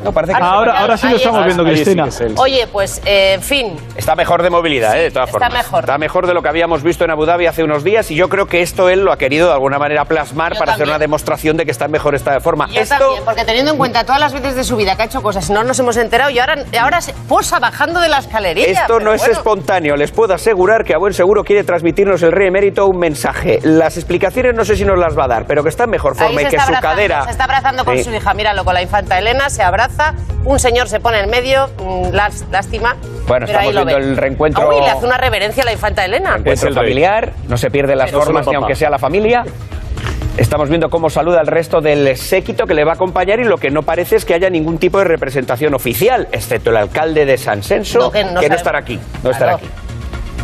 No, parece que- Ahora, ahora sí lo estamos está. viendo, sí Cristina. es. Oye, pues, eh, en fin. Está mejor de movilidad, ¿eh? de todas Está formas. mejor. Está mejor de lo que habíamos visto en Abu Dhabi hace unos días y yo creo que esto él lo ha querido de alguna manera plasmar Yo para hacer una demostración de que está en mejor estado de forma. Yo esto también, porque teniendo en cuenta todas las veces de su vida que ha hecho cosas no nos hemos enterado y ahora, ahora se posa bajando de la escalerilla. Esto no es bueno. espontáneo. Les puedo asegurar que a buen seguro quiere transmitirnos el rey emérito un mensaje. Las explicaciones no sé si nos las va a dar, pero que está en mejor forma y que está su cadera. Se está abrazando con Sí. su hija. Míralo, con la infanta Elena, se abraza. Un señor se pone en medio. mm, lás- lástima. Bueno, pero ahí estamos lo viendo el reencuentro- Uy, le hace una reverencia a la infanta Elena. Encuentro familiar, no se pierden las Pero formas ni aunque sea la familia. Estamos viendo cómo saluda al resto del séquito que le va a acompañar y lo que no parece es que haya ningún tipo de representación oficial, excepto el alcalde de San Senso, No, que no sabemos. estará aquí. No estará Claro. aquí.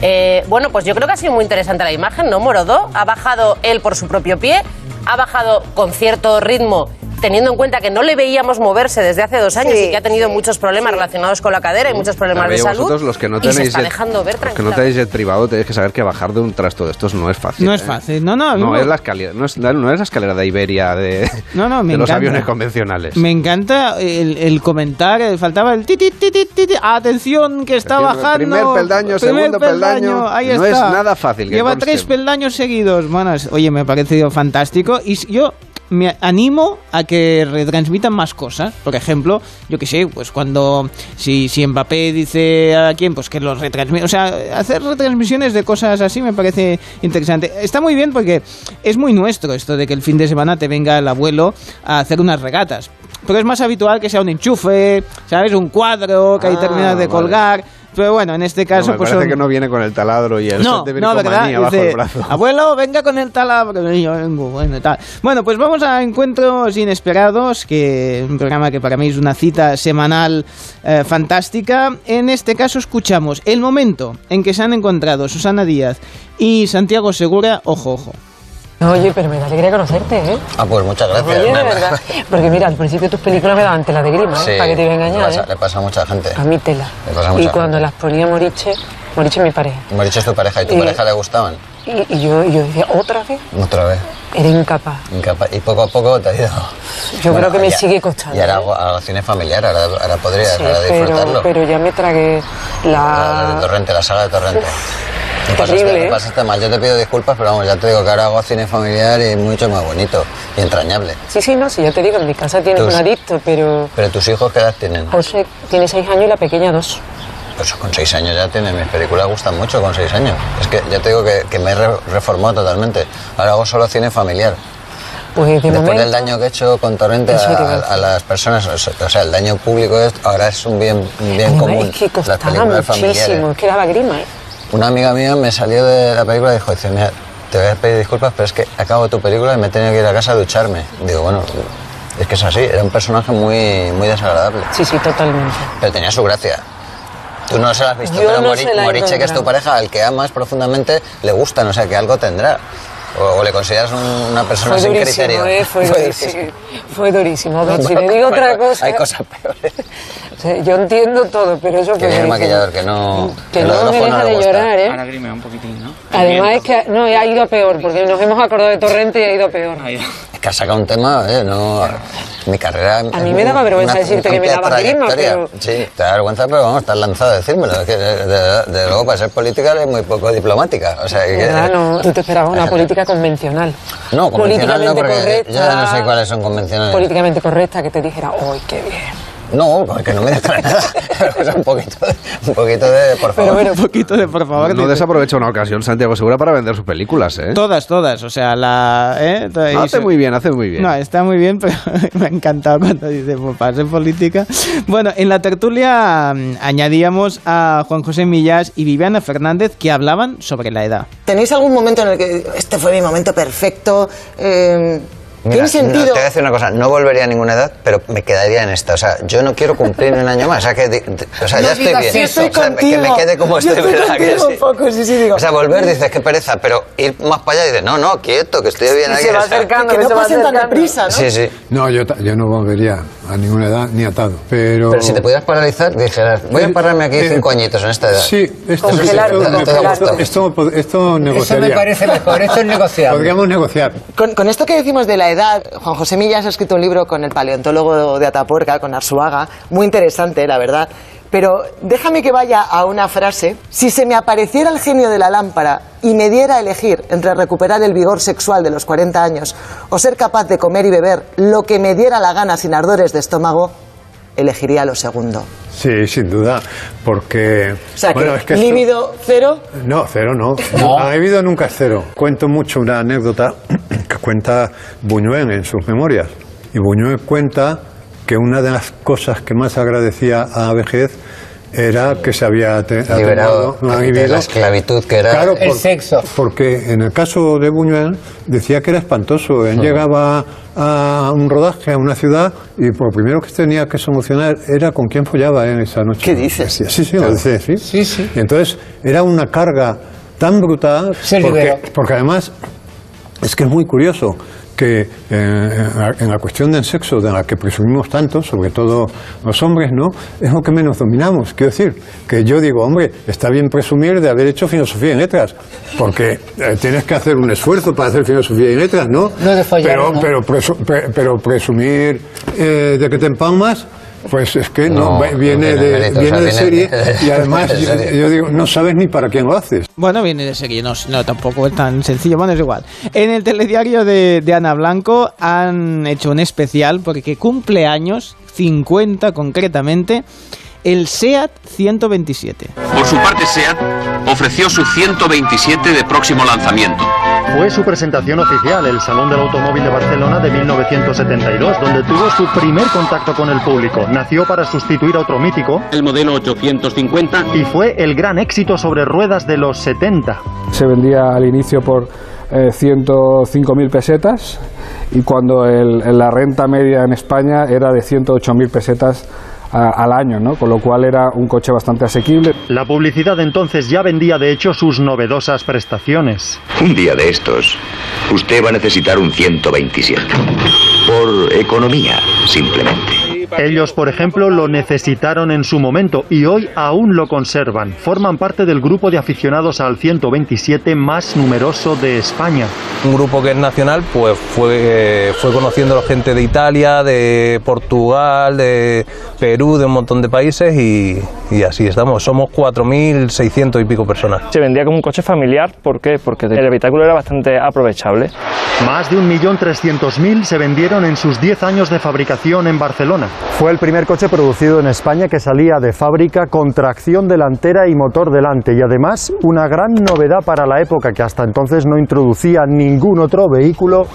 Eh, bueno, pues yo creo que ha sido muy interesante la imagen, ¿no, Morodó? Ha bajado él por su propio pie, ha bajado con cierto ritmo, teniendo en cuenta que no le veíamos moverse desde hace dos años Sí, y que ha tenido muchos problemas relacionados con la cadera y muchos problemas de salud. vosotros, los que no y se tenéis está jet- dejando ver Los que no tenéis jet privado tenéis que saber que bajar de un trasto de estos no es fácil. No es ¿eh? fácil, no, no. No es la escalera, no es, no es la escalera de Iberia de, No, no, me de los encanta. aviones convencionales. Me encanta el, el comentar, eh, faltaba el ti, ti, ti, ti, ti, ti, atención que está bajando. primer peldaño, segundo peldaño. ahí No está. es nada fácil, Lleva tres peldaños seguidos. Bueno, es- oye, me ha parecido fantástico y yo me animo a que retransmitan más cosas. Por ejemplo, yo que sé, pues cuando si, si Mbappé dice a quién, pues que los retransmita. O sea, hacer retransmisiones de cosas así me parece interesante. Está muy bien porque es muy nuestro esto de que el fin de semana te venga el abuelo a hacer unas regatas. Pero es más habitual que sea un enchufe, ¿sabes? Un cuadro que ahí Ah, terminas de vale. Pero bueno, en este No, caso, me pues parece son- que no viene con el taladro y el no, de no, ¿verdad? bricomanía bajo Dice, el brazo. Abuelo, venga con el taladro. Y yo vengo, bueno, y tal. Bueno, pues vamos a Encuentros Inesperados, que un programa que para mí es una cita semanal eh, fantástica. En este caso escuchamos el momento en que se han encontrado Susana Díaz y Santiago Segura, ojo, ojo. Oye, pero me da alegría conocerte, ¿eh? Ah, pues muchas gracias. Oye, de verdad. Porque mira, al principio tus películas me daban tela de grima, ¿eh? Para que te iba a engañar, le pasa, ¿eh? le pasa a mucha gente. A mí tela. Le pasa a Y mucha cuando las ponía Moriche, Moriche es mi pareja. Moriche es tu pareja y tu Y- pareja le gustaban. Y, y yo, y yo decía, ¿otra vez? Otra vez. Era incapaz. Incapaz. Y poco a poco te ha ido. Yo Bueno, creo que me ya- sigue costando. Y ahora ¿eh? hago, hago cine familiar, ahora, ahora podrías Sí, ahora disfrutarlo. pero ya me tragué La de la... Torrente, la saga de Torrente. Te Terrible, te ¿eh? pasaste mal, yo te pido disculpas, pero vamos, ya te digo que ahora hago cine familiar y mucho más bonito y entrañable. Sí, sí, no, sí, ya te digo, en mi casa tienes Tus- un adicto, pero Pero tus hijos, ¿qué edad tienen? José tiene seis años y la pequeña dos. Pues con seis años ya tienen, mis películas gustan mucho con seis años. Es que ya te digo que, que me he re- reformado totalmente. Ahora hago solo cine familiar. Pues de Después momento... del daño que he hecho con Torrente a, a las personas, o sea, el daño público es, ahora es un bien, un bien común. es que costaba muchísimo, es que daba grima, ¿eh? Una amiga mía me salió de la película y dijo, dice, mira, te voy a pedir disculpas, pero es que acabo tu película y me he tenido que ir a casa a ducharme. Digo, bueno, es que es así, era un personaje muy, muy desagradable. Sí, sí, totalmente. Pero tenía su gracia. Tú no se la has visto, Yo pero no Mori- Moriche, que es tu pareja, al que amas profundamente, le gustan, o sea, que algo tendrá. O, o le consideras un- una persona Fue sin durísimo, criterio. ¿eh? Fue Fue durísimo. Fue durísimo. No, si no, le digo bueno, otra cosa... Hay cosas peores. o sea, yo entiendo todo, pero eso Que el durísimo. maquillador, que no... Que no me deja de llorar, ¿eh? Ahora grima un poquitín, ¿no? Además es que no, ha ido a peor, porque nos hemos acordado de Torrente y ha ido a peor. Es que ha sacado un tema, eh, no... Mi carrera... A mí me daba vergüenza decirte que me daba grima, pero- Sí, te da vergüenza, pero vamos, estás lanzado a decírmelo. Es que, de, de- de luego, para ser política eres muy poco diplomática. O sea, que... ¿Verdad? No, tú te esperabas una política convencional. No, convencional no, Políticamente porque correcta. yo ya no sé cuáles son convencionales. Políticamente correcta, que te dijera, ¡ay, qué bien! No, porque no me deja nada. Un poquito, de- un poquito de, por favor. un poquito de por favor. No dice. desaprovecha una ocasión Santiago Segura para vender sus películas, ¿eh? Todas, todas. O sea, la. ¿eh? Toda- No, y hace muy bien, hace muy bien. No, está muy bien, pero me ha encantado cuando dice, pues para ser política. Bueno, en la tertulia mm, añadíamos a Juan José Millás y Viviana Fernández que hablaban sobre la edad. ¿Tenéis algún momento en el que este fue mi momento perfecto? Eh, Mira, ¿Tiene sentido? no, te voy a decir una cosa, no volvería a ninguna edad, pero me quedaría en esta. O sea, yo no quiero cumplir un año más. O sea, que, o sea No ya estoy bien. eso, estoy O sea, que me quede como Yo estoy, estoy ¿verdad? Que contigo sí? un poco, sí, sí, digo. O sea, volver dices que pereza, pero ir más para allá dices, no, no, quieto, que estoy bien Y aquí. se va acercando, que no pasen tan deprisa, ¿no? Sí, sí. No, yo, yo no volvería a ninguna edad ni atado. Pero, Pero si te pudieras paralizar, dijeras, voy a pararme aquí Eh, cinco añitos en esta edad. Sí, esto, Congelar, esto, congelar. esto, esto, esto negociaría. parece mejor, esto es negociable. Podríamos negociar. Con, con esto que decimos de la edad, Juan José Millas ha escrito un libro con el paleontólogo de Atapuerca, con Arsuaga, muy interesante, la verdad. Pero déjame que vaya a una frase. Si se me apareciera el genio de la lámpara y me diera a elegir entre recuperar el vigor sexual de los 40 años o ser capaz de comer y beber lo que me diera la gana sin ardores de estómago, elegiría lo segundo. Sí, sin duda, porque... O sea, bueno, que, es que esto- líbido cero, No, cero no. Ha habido nunca es cero. Cuento mucho una anécdota que cuenta Buñuel en sus memorias. Y Buñuel cuenta que una de las cosas que más agradecía a la vejez era que se había Liberado de la esclavitud que era Claro, el por- sexo. Porque en el caso de Buñuel decía que era espantoso. Él llegaba a un rodaje, a una ciudad, y lo primero que tenía que solucionar era con quién follaba en esa noche. ¿Qué dices? Sí, sí, lo dice, sí. Sí, sí. Y entonces era una carga tan brutal, Se porque, porque además es que es muy curioso que eh, en la- cuestión del sexo, de la que presumimos tanto, sobre todo los hombres, ¿no? Es lo que menos dominamos. Quiero decir, que yo digo, hombre, está bien presumir de haber hecho filosofía y letras, porque eh, tienes que hacer un esfuerzo para hacer filosofía y letras, ¿no? No de follar, pero, ¿no? pero, presu- pre- pero presumir eh, de que te empalmas. Pues es que no, viene, no de, mérito, o viene sea, de serie viene- y además yo digo, no sabes ni para quién lo haces. Bueno, viene de serie, no, no, tampoco es tan sencillo, bueno, es igual. En el telediario de, de Ana Blanco han hecho un especial porque cumple años, 50 concretamente, el SEAT 127. Por su parte, SEAT ofreció su 127 de próximo lanzamiento. Fue su presentación oficial, el Salón del Automóvil de Barcelona de 1972, donde tuvo su primer contacto con el público. Nació para sustituir a otro mítico, el modelo 850, y fue el gran éxito sobre ruedas de los 70. Se vendía al inicio por eh, 105.000 pesetas y cuando el- la renta media en España era de 108.000 pesetas a- al año, ¿no? con lo cual era un coche bastante asequible. La publicidad entonces ya vendía de hecho sus novedosas prestaciones. Un día de estos, usted va a necesitar un 127. Por economía, simplemente. Ellos, por ejemplo, lo necesitaron en su momento y hoy aún lo conservan. Forman parte del grupo de aficionados al 127 más numeroso de España. Un grupo que es nacional, pues fue, fue conociendo gente de Italia, de Portugal, de Perú, de un montón de países y, y así estamos. Somos 4.600 y pico personas. Se vendía como un coche familiar, ¿por qué? Porque el habitáculo era bastante aprovechable. Más de 1.300.000 se vendieron en sus 10 años de fabricación en Barcelona. Fue el primer coche producido en España que salía de fábrica con tracción delantera y motor delante y además una gran novedad para la época que hasta entonces no introducía ningún otro vehículo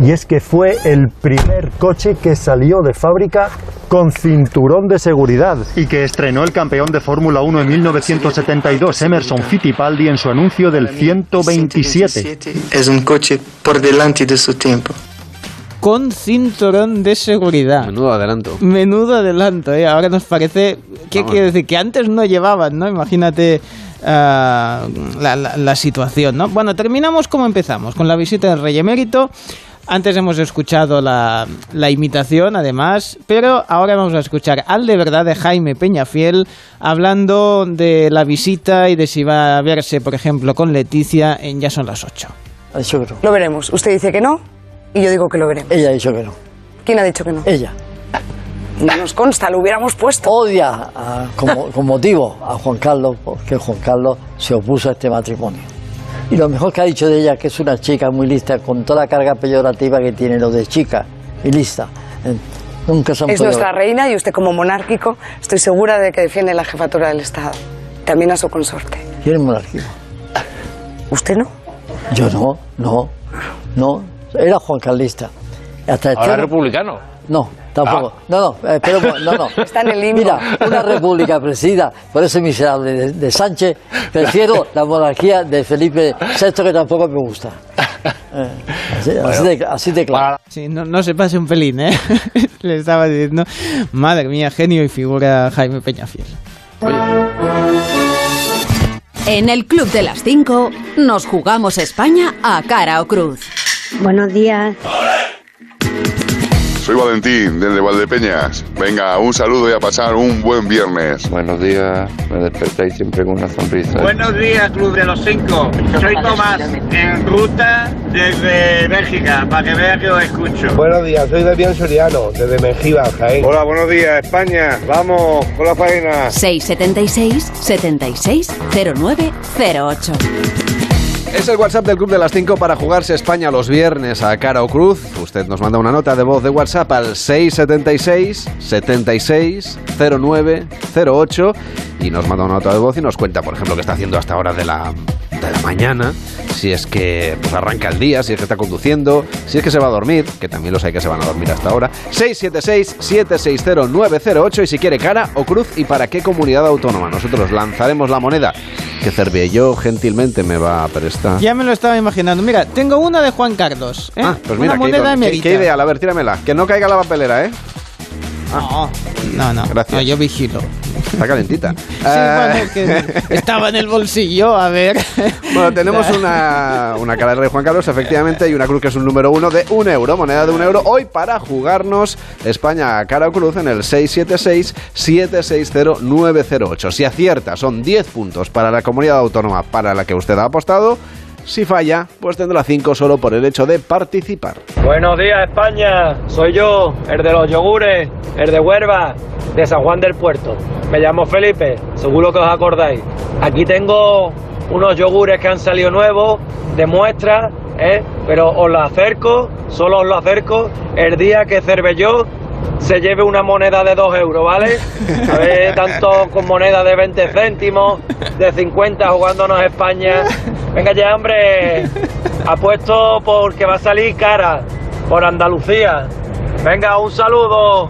y es que fue el primer coche que salió de fábrica con cinturón de seguridad. Y que estrenó el campeón de Fórmula 1 en 1972, Emerson Fittipaldi, en su anuncio del 127. Es un coche por delante de su tiempo. Con cinturón de seguridad. Menudo adelanto. Menudo adelanto, ¿eh? Ahora nos parece... ¿Qué quiere decir? Que antes no llevaban, ¿no? Imagínate ah, la, la- la situación, ¿no? Bueno, terminamos como empezamos, con la visita del Rey Emérito. Antes hemos escuchado la, la imitación, además, pero ahora vamos a escuchar al de verdad de Jaime Peñafiel hablando de la visita y de si va a verse, por ejemplo, con Leticia en Ya son las 8. Ha dicho que no. Lo veremos. Usted dice que no y yo digo que lo veremos. Ella ha dicho que no. ¿Quién ha dicho que no? Ella. No nos consta, lo hubiéramos puesto. Odia a- como, con motivo a Juan Carlos porque Juan Carlos se opuso a este matrimonio. Y lo mejor que ha dicho de ella que es una chica muy lista, con toda la carga peyorativa que tiene lo de chica y lista. Eh, Nunca se han Es nuestra reina y usted como monárquico estoy segura de que defiende la jefatura del Estado. También a su consorte. ¿Quién es monárquico? ¿Usted no? Yo no, no, no. Era Juan Carlista. Hasta Ahora extremo- republicano. No, tampoco. No, no, eh, pero no, no. Está en el limbo. Mira, una república presidida por ese miserable de, de Sánchez, prefiero la monarquía de Felipe VI, que tampoco me gusta. Eh, así, así de, así de claro. Sí, no, no se pase un pelín, ¿eh? Le estaba diciendo, madre mía, genio y figura Jaime Peñafiel. En el Club de las 5 nos jugamos España a cara o cruz. Buenos días. Soy Valentín, desde Valdepeñas. Venga, un saludo y a pasar un buen viernes. Buenos días, me despertáis siempre con una sonrisa. Buenos días, Club de los Cinco. Soy Tomás, en ruta desde Bélgica, para que vea que os escucho. Buenos días, soy Damián Soriano, desde Mengíbar, Jaén. Hola, buenos días, España. Vamos, con la faena. 676 76 09 08. Es el WhatsApp del Club de las 5 para jugarse España los viernes a cara o cruz. Usted nos manda una nota de voz de WhatsApp al 676 76 09 08 y nos manda una nota de voz y nos cuenta, por ejemplo, qué está haciendo hasta ahora de la, de la mañana, si es que pues, arranca el día, si es que está conduciendo, si es que se va a dormir, que también los hay que se van a dormir hasta ahora. 676 760 908 y si quiere cara o cruz y para qué comunidad autónoma. Nosotros lanzaremos la moneda que Cervelló gentilmente me va a prestar. Ya me lo estaba imaginando. Mira, tengo una de Juan Carlos. ¿eh? Ah, pues mira, una qué, moneda qué- emérita. qué ideal. A ver, tíramela. Que no caiga la papelera, ¿eh? No, no, no. Gracias. No, yo vigilo. Está calentita. Sí, Ah, bueno, que estaba en el bolsillo, a ver. Bueno, tenemos una, una cara del rey Juan Carlos, efectivamente, y una cruz que es un número uno de un euro, moneda de un euro, hoy para jugarnos España a cara o cruz en el 676-760-908. Si acierta, son 10 puntos para la comunidad autónoma para la que usted ha apostado. Si falla, pues tendrá 5 solo por el hecho de participar. Buenos días, España. Soy yo, el de los yogures, el de Huerva, de San Juan del Puerto. Me llamo Felipe, seguro que os acordáis. Aquí tengo unos yogures que han salido nuevos, de muestra, ¿eh? pero os lo acerco, solo os lo acerco el día que Cervelló se lleve una moneda de 2 euros, ¿vale? A ver, tanto con moneda de 20 céntimos, de 50 jugándonos España. Venga ya, hombre. Apuesto porque va a salir cara por Andalucía. Venga, un saludo.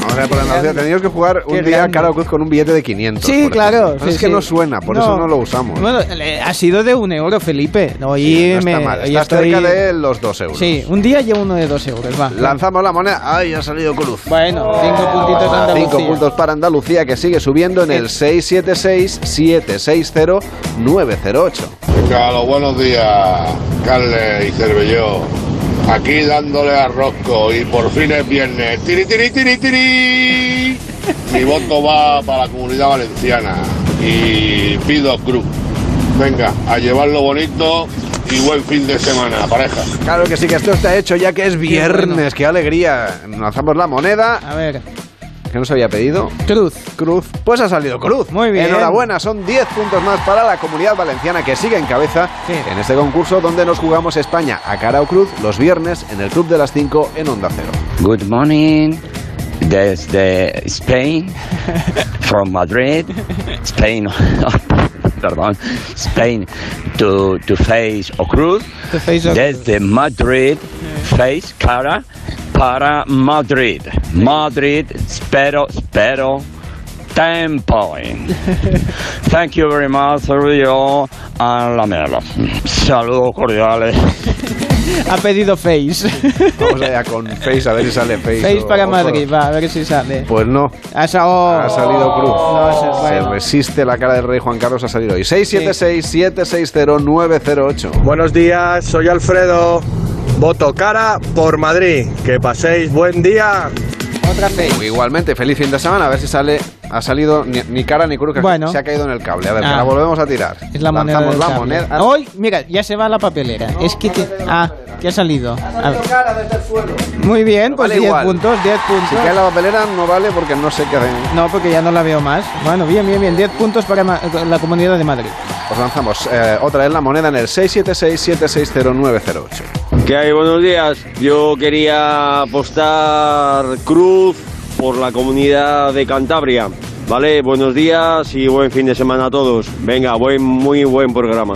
Vamos a ver, por Andalucía, teníamos que jugar un Qué día grande. cara o cruz con un billete de 500. Sí, por claro. sí, es que sí. no suena, por eso no lo usamos. Bueno, ha sido de un euro, Felipe. Hoy Sí, no me, está mal, hoy estoy- cerca de los 2 euros. Sí, un día llevo uno de dos euros, va. Lanzamos la moneda. ¡Ay, ha salido cruz! Bueno, cinco puntitos de Andalucía. 5 puntos para Andalucía, que sigue subiendo en el 676-760-908. Venga, los buenos días, Carles y Cervelló. Aquí dándole a Rosco y por fin es viernes. ¡Tiri, tiri, tiri, tiri! Mi voto va para la comunidad valenciana y pido cruz. Venga, a llevarlo bonito y buen fin de semana, pareja. Claro que sí, que esto está hecho ya que es viernes. ¡Qué alegría! Lanzamos la moneda. A ver. ¿Qué nos había pedido? Cruz. Cruz. Pues ha salido cruz. Muy bien. Enhorabuena, son 10 puntos más para la comunidad valenciana que sigue en cabeza en este concurso donde nos jugamos España a cara o cruz los viernes en el Club de las 5 en Onda Cero. Good morning. Desde Spain, from Madrid, Spain, perdón, Spain to, to face o cruz. Desde Madrid, face cara para Madrid. Madrid, espero, espero. Ten point. Thank you very much, Sergio and Lamelo. Saludos cordiales. Ha pedido Face. Vamos allá con Face a ver si sale Face. Face o- para o- Madrid, va, a ver si sale. Pues no. Ha, oh. Ha salido cruz. No, se- Se resiste la cara del rey Juan Carlos, ha salido hoy. 676-760-908. Buenos días, soy Alfredo. Voto cara por Madrid. Que paséis buen día. Otra. Igualmente, feliz fin de semana. A ver si sale. Ha salido ni, ni cara ni cruz, que Bueno. se ha caído en el cable. A ver, Ah. que la volvemos a tirar. Es la moneda Lanzamos del la cable. moneda. Hoy, mira, ya se va a la papelera. es que te- Ah, que ha salido. A ver. Muy bien, pues Vale 10 igual. puntos, 10 puntos. Si cae la papelera no vale porque no sé qué hacen. No, porque ya no la veo más. Bueno, bien, bien, bien. 10 puntos para la Comunidad de Madrid. Pues lanzamos eh, otra vez la moneda en el 676-760-908. Buenos días. Yo quería apostar cruz por la comunidad de Cantabria. Vale, buenos días y buen fin de semana a todos. Venga, buen, muy buen programa.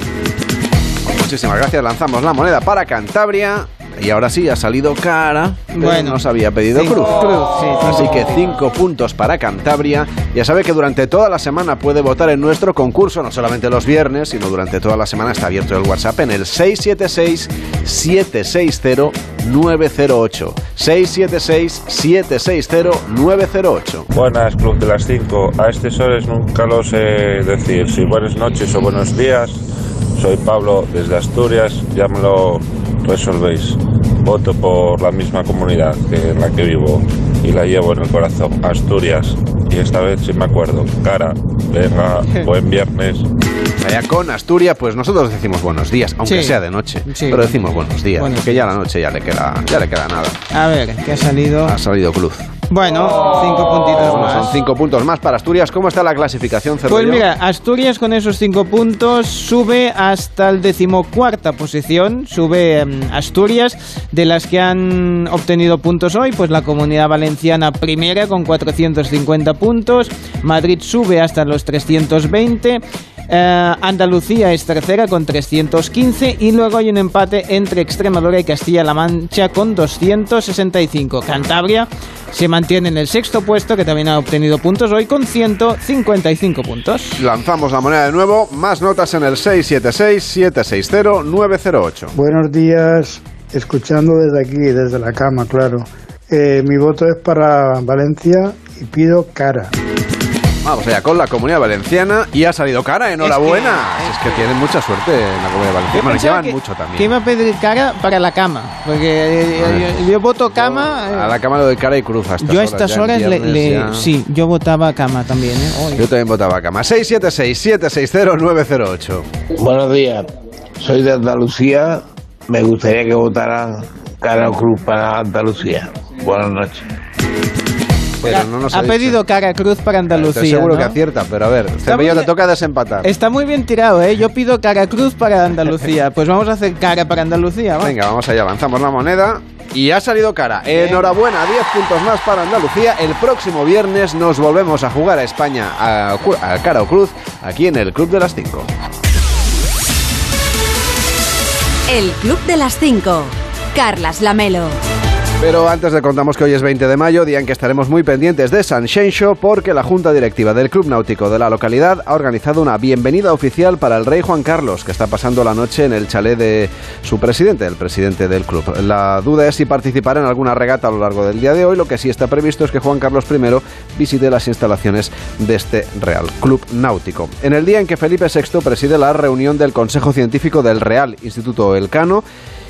Muchísimas gracias. Lanzamos la moneda para Cantabria. Y ahora sí, ha salido cara. Bueno. nos había pedido Cinco. cruz. Cruz, sí, cinco Así que. 5 puntos para Cantabria. Ya sabe que durante toda la semana puede votar en nuestro concurso, no solamente los viernes, sino durante toda la semana está abierto el WhatsApp en el 676-760-908. 676-760-908. Buenas, Club de las 5. A estas horas nunca lo sé decir. Si buenas noches o buenos días. Soy Pablo desde Asturias. Ya me lo resolvéis. Voto por la misma comunidad que en la que vivo y la llevo en el corazón. Asturias. Y esta vez sí me acuerdo. Cara. Venga, buen viernes. Allá con Asturias, pues nosotros decimos buenos días, aunque Sí. sea de noche. Sí. Pero decimos buenos días, Buenos porque ya la noche ya le queda, ya le queda nada. A ver, ¿qué ha salido? Ha salido cruz. Bueno, 5 puntitos Bueno, más. son cinco puntos más para Asturias. ¿Cómo está la clasificación, Pues mira, Asturias con esos cinco puntos sube hasta el decimocuarta posición. Sube em, Asturias, de las que han obtenido puntos hoy, pues la comunidad valenciana primera con 450 puntos. Madrid sube hasta los 320. Eh, Andalucía es tercera con 315 y luego hay un empate entre Extremadura y Castilla-La Mancha con 265. Cantabria se mantiene en el sexto puesto que también ha obtenido puntos hoy con 155 puntos. Lanzamos la moneda de nuevo. Más notas en el 676-760-908. Buenos días, escuchando desde aquí, desde la cama, claro. Eh, mi voto es para Valencia y pido cara. Vamos allá con la comunidad valenciana y ha salido cara. Enhorabuena. Es que, tienen mucha suerte en la comunidad valenciana. Bueno, llevan que- mucho también. Que iba a pedir cara para la cama, porque eh, yo, yo voto cama. eh, A la cama le doy cara y cruz yo a estas horas le, viernes le- ya. sí, yo votaba cama también. ¿eh? Hoy. Yo también votaba cama. 676-760-908. Buenos días, soy de Andalucía. Me gustaría que votaran Cara Cruz para Andalucía. Buenas noches. Pero no nos ha, ha dicho. pedido cara cruz para Andalucía. Estoy seguro ¿no? que acierta, pero a ver, Cervello, muy te toca desempatar. Está muy bien tirado, ¿eh? Yo pido cara cruz para Andalucía. Pues vamos a hacer cara para Andalucía, ¿va? Venga, vamos allá, avanzamos la moneda. Y ha salido cara. Enhorabuena, 10 puntos más para Andalucía. El próximo viernes nos volvemos a jugar a España a, a cara o cruz aquí en el Club de las 5. El Club de las 5. Carlas Lamelo. Pero antes le contamos que hoy es 20 de mayo, día en que estaremos muy pendientes de San Xenxo, porque la Junta Directiva del Club Náutico de la localidad ha organizado una bienvenida oficial para el rey Juan Carlos, que está pasando la noche en el chalet de su presidente, el presidente del club. La duda es si participará en alguna regata a lo largo del día de hoy. Lo que sí está previsto es que Juan Carlos I visite las instalaciones de este Real Club Náutico. En el día en que Felipe VI preside la reunión del Consejo Científico del Real Instituto Elcano,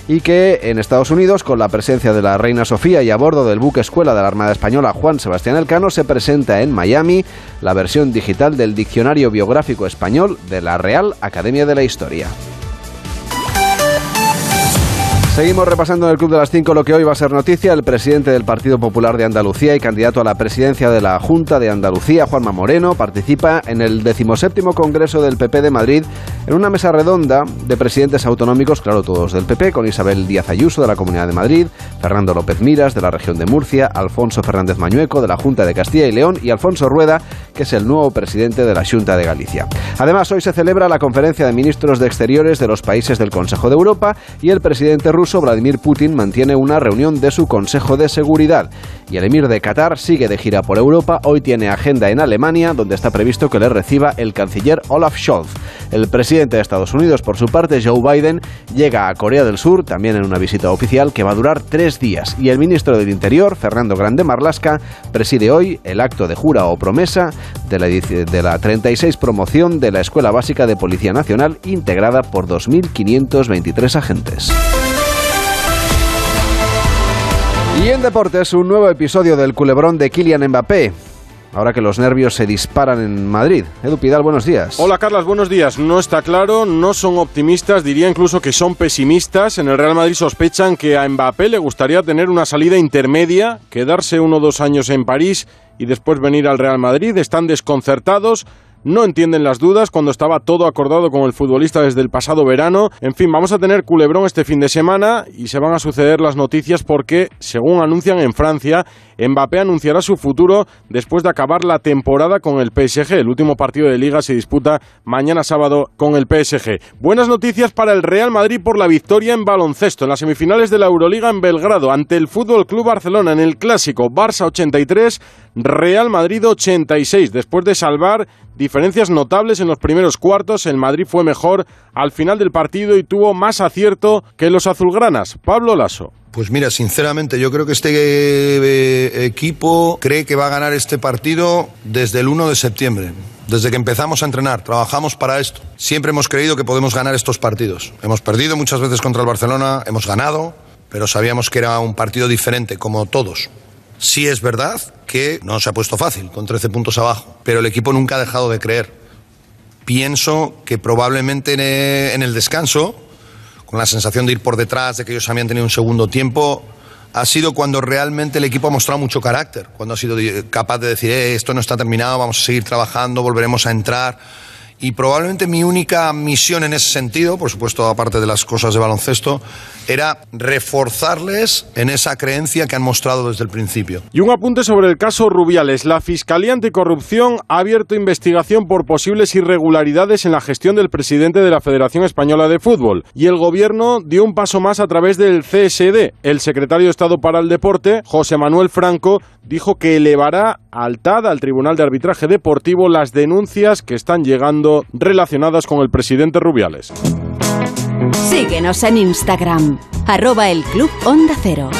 y que en Estados Unidos, con la presencia de la reina Sofía y a bordo del buque escuela de la Armada Española Juan Sebastián Elcano, se presenta en Miami la versión digital del Diccionario Biográfico Español de la Real Academia de la Historia. Seguimos repasando en el Club de las Cinco lo que hoy va a ser noticia. El presidente del Partido Popular de Andalucía y candidato a la presidencia de la Junta de Andalucía, Juanma Moreno, participa en el decimoséptimo Congreso del PP de Madrid en una mesa redonda de presidentes autonómicos, claro, todos del PP, con Isabel Díaz Ayuso de la Comunidad de Madrid, Fernando López Miras de la región de Murcia, Alfonso Fernández Mañueco de la Junta de Castilla y León y Alfonso Rueda, que es el nuevo presidente de la Junta de Galicia. Además, hoy se celebra la conferencia de ministros de Exteriores de los países del Consejo de Europa y el presidente ruso Vladimir Putin mantiene una reunión de su Consejo de Seguridad. Y el emir de Qatar sigue de gira por Europa. Hoy tiene agenda en Alemania, donde está previsto que le reciba el canciller Olaf Scholz. El presidente de Estados Unidos, por su parte, Joe Biden, llega a Corea del Sur, también en una visita oficial que va a durar tres días. Y el ministro del Interior, Fernando Grande Marlasca, preside hoy el acto de jura o promesa de la, de la 36 promoción de la Escuela Básica de Policía Nacional, integrada por 2.523 agentes. Y en deportes, un nuevo episodio del culebrón de Kylian Mbappé. Ahora que los nervios se disparan en Madrid. Edu Pidal, buenos días. Hola Carlas, buenos días. No está claro, no son optimistas, diría incluso que son pesimistas. En el Real Madrid sospechan que a Mbappé le gustaría tener una salida intermedia, quedarse uno o dos años en París y después venir al Real Madrid. Están desconcertados no entienden las dudas cuando estaba todo acordado con el futbolista desde el pasado verano. En fin, vamos a tener culebrón este fin de semana y se van a suceder las noticias porque, según anuncian en Francia, Mbappé anunciará su futuro después de acabar la temporada con el PSG. El último partido de liga se disputa mañana sábado con el PSG. Buenas noticias para el Real Madrid por la victoria en baloncesto en las semifinales de la Euroliga en Belgrado ante el Fútbol Club Barcelona en el clásico Barça 83, Real Madrid 86. Después de salvar diferencias notables en los primeros cuartos, el Madrid fue mejor al final del partido y tuvo más acierto que los azulgranas. Pablo Lasso. Pues mira, sinceramente, yo creo que este eh, equipo cree que va a ganar este partido desde el 1 de septiembre. Desde que empezamos a entrenar, trabajamos para esto. Siempre hemos creído que podemos ganar estos partidos. Hemos perdido muchas veces contra el Barcelona, hemos ganado, pero sabíamos que era un partido diferente, como todos. Sí es verdad que no se ha puesto fácil, con 13 puntos abajo, pero el equipo nunca ha dejado de creer. Pienso que probablemente en el descanso con la sensación de ir por detrás, de que ellos habían tenido un segundo tiempo, ha sido cuando realmente el equipo ha mostrado mucho carácter, cuando ha sido capaz de decir, eh, esto no está terminado, vamos a seguir trabajando, volveremos a entrar. Y probablemente mi única misión en ese sentido, por supuesto, aparte de las cosas de baloncesto, era reforzarles en esa creencia que han mostrado desde el principio. Y un apunte sobre el caso Rubiales. La Fiscalía Anticorrupción ha abierto investigación por posibles irregularidades en la gestión del presidente de la Federación Española de Fútbol. Y el gobierno dio un paso más a través del CSD. El secretario de Estado para el Deporte, José Manuel Franco, dijo que elevará al TAD, al Tribunal de Arbitraje Deportivo, las denuncias que están llegando relacionadas con el presidente Rubiales. Síguenos en Instagram, arroba el Club Onda Cero.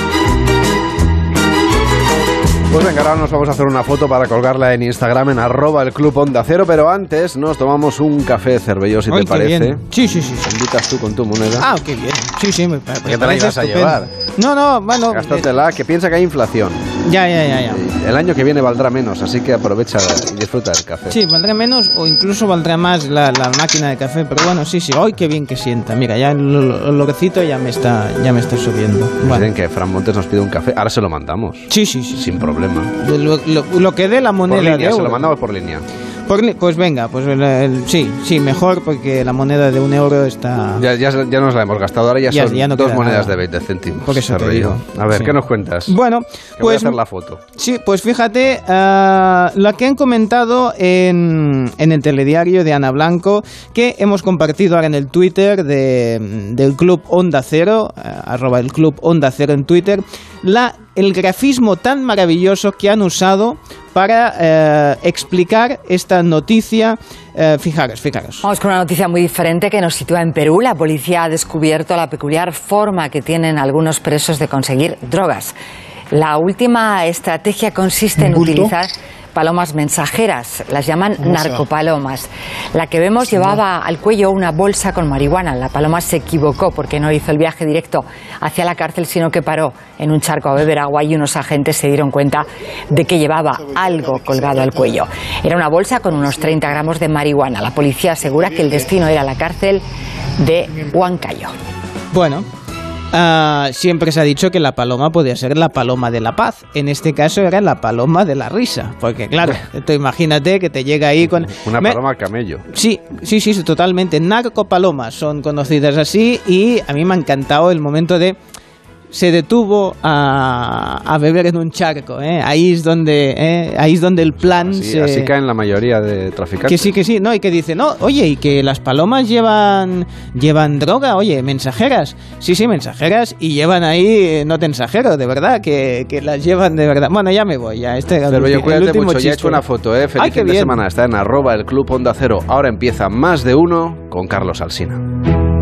Pues venga, ahora nos vamos a hacer una foto para colgarla en Instagram en arroba el club Onda Cero, pero antes nos tomamos un café cervello, si te parece. Sí, sí, sí. invitas tú con tu moneda. Ah, qué bien. Sí, sí, me, ¿Qué te la ibas a llevar? No, no, bueno. Gástatela, que piensa que hay inflación. Ya, ya, ya, ya. El año que viene valdrá menos, así que aprovecha y disfruta del café. Sí, valdrá menos o incluso valdrá más la, máquina de café, pero bueno, sí, sí. Hoy qué bien que sienta. Mira, ya el loquecito ya me está, ya me está subiendo. Dicen que Fran Montes nos pide un café, ahora se lo mandamos. Sí, sí, sí. Sin problema. Lo, que dé la moneda por línea, se lo mandamos por línea. Por- pues venga, pues el- el- sí, sí, mejor porque la moneda de un euro está... Ya, ya, ya nos la hemos gastado, ahora ya, Ya- son no dos monedas nada. de 20 céntimos. Por eso te digo. A ver, Sí. ¿qué nos cuentas? Bueno, Que voy a pues hacer la foto. Sí, pues fíjate, ah, la que han comentado en, en el telediario de Ana Blanco, que hemos compartido ahora en el Twitter de- del Club Onda Cero, ah, arroba el Club Onda Cero en Twitter, la, el grafismo tan maravilloso que han usado para eh, explicar esta noticia. Eh, fijaros, fijaros. Vamos con una noticia muy diferente que nos sitúa en Perú. La policía ha descubierto la peculiar forma que tienen algunos presos de conseguir drogas. La última estrategia consiste en utilizar palomas mensajeras, las llaman narcopalomas. La que vemos llevaba al cuello una bolsa con marihuana. La paloma se equivocó porque no hizo el viaje directo hacia la cárcel, sino que paró en un charco a beber agua y unos agentes se dieron cuenta de que llevaba algo colgado al cuello. Era una bolsa con unos 30 gramos de marihuana. La policía asegura que el destino era la cárcel de Huancayo. Bueno, ah, siempre se ha dicho que la paloma podía ser la paloma de la paz. En este caso era la paloma de la risa. Porque claro, tú imagínate que te llega ahí con... Una Me- paloma camello. Sí, sí, sí, sí, totalmente. Narcopalomas son conocidas así y a mí me ha encantado el momento de se detuvo a, a beber en un charco. ¿eh? Ahí es donde, ¿eh? ahí es donde el plan Así, se así caen la mayoría de traficantes. que sí, que sí, no, y que dice, no, oye, y que las palomas llevan llevan droga, oye, mensajeras. Sí, sí, mensajeras, y llevan ahí, eh, no te ensajero, de verdad, que, que las llevan de verdad. Bueno, ya me voy, ya, este era el el cuídate último mucho. Ya he hecho una foto, ¿eh? Feliz Ay, fin de semana. Está en arroba el Club Onda Cero. Ahora empieza más de uno con Carlos Alsina.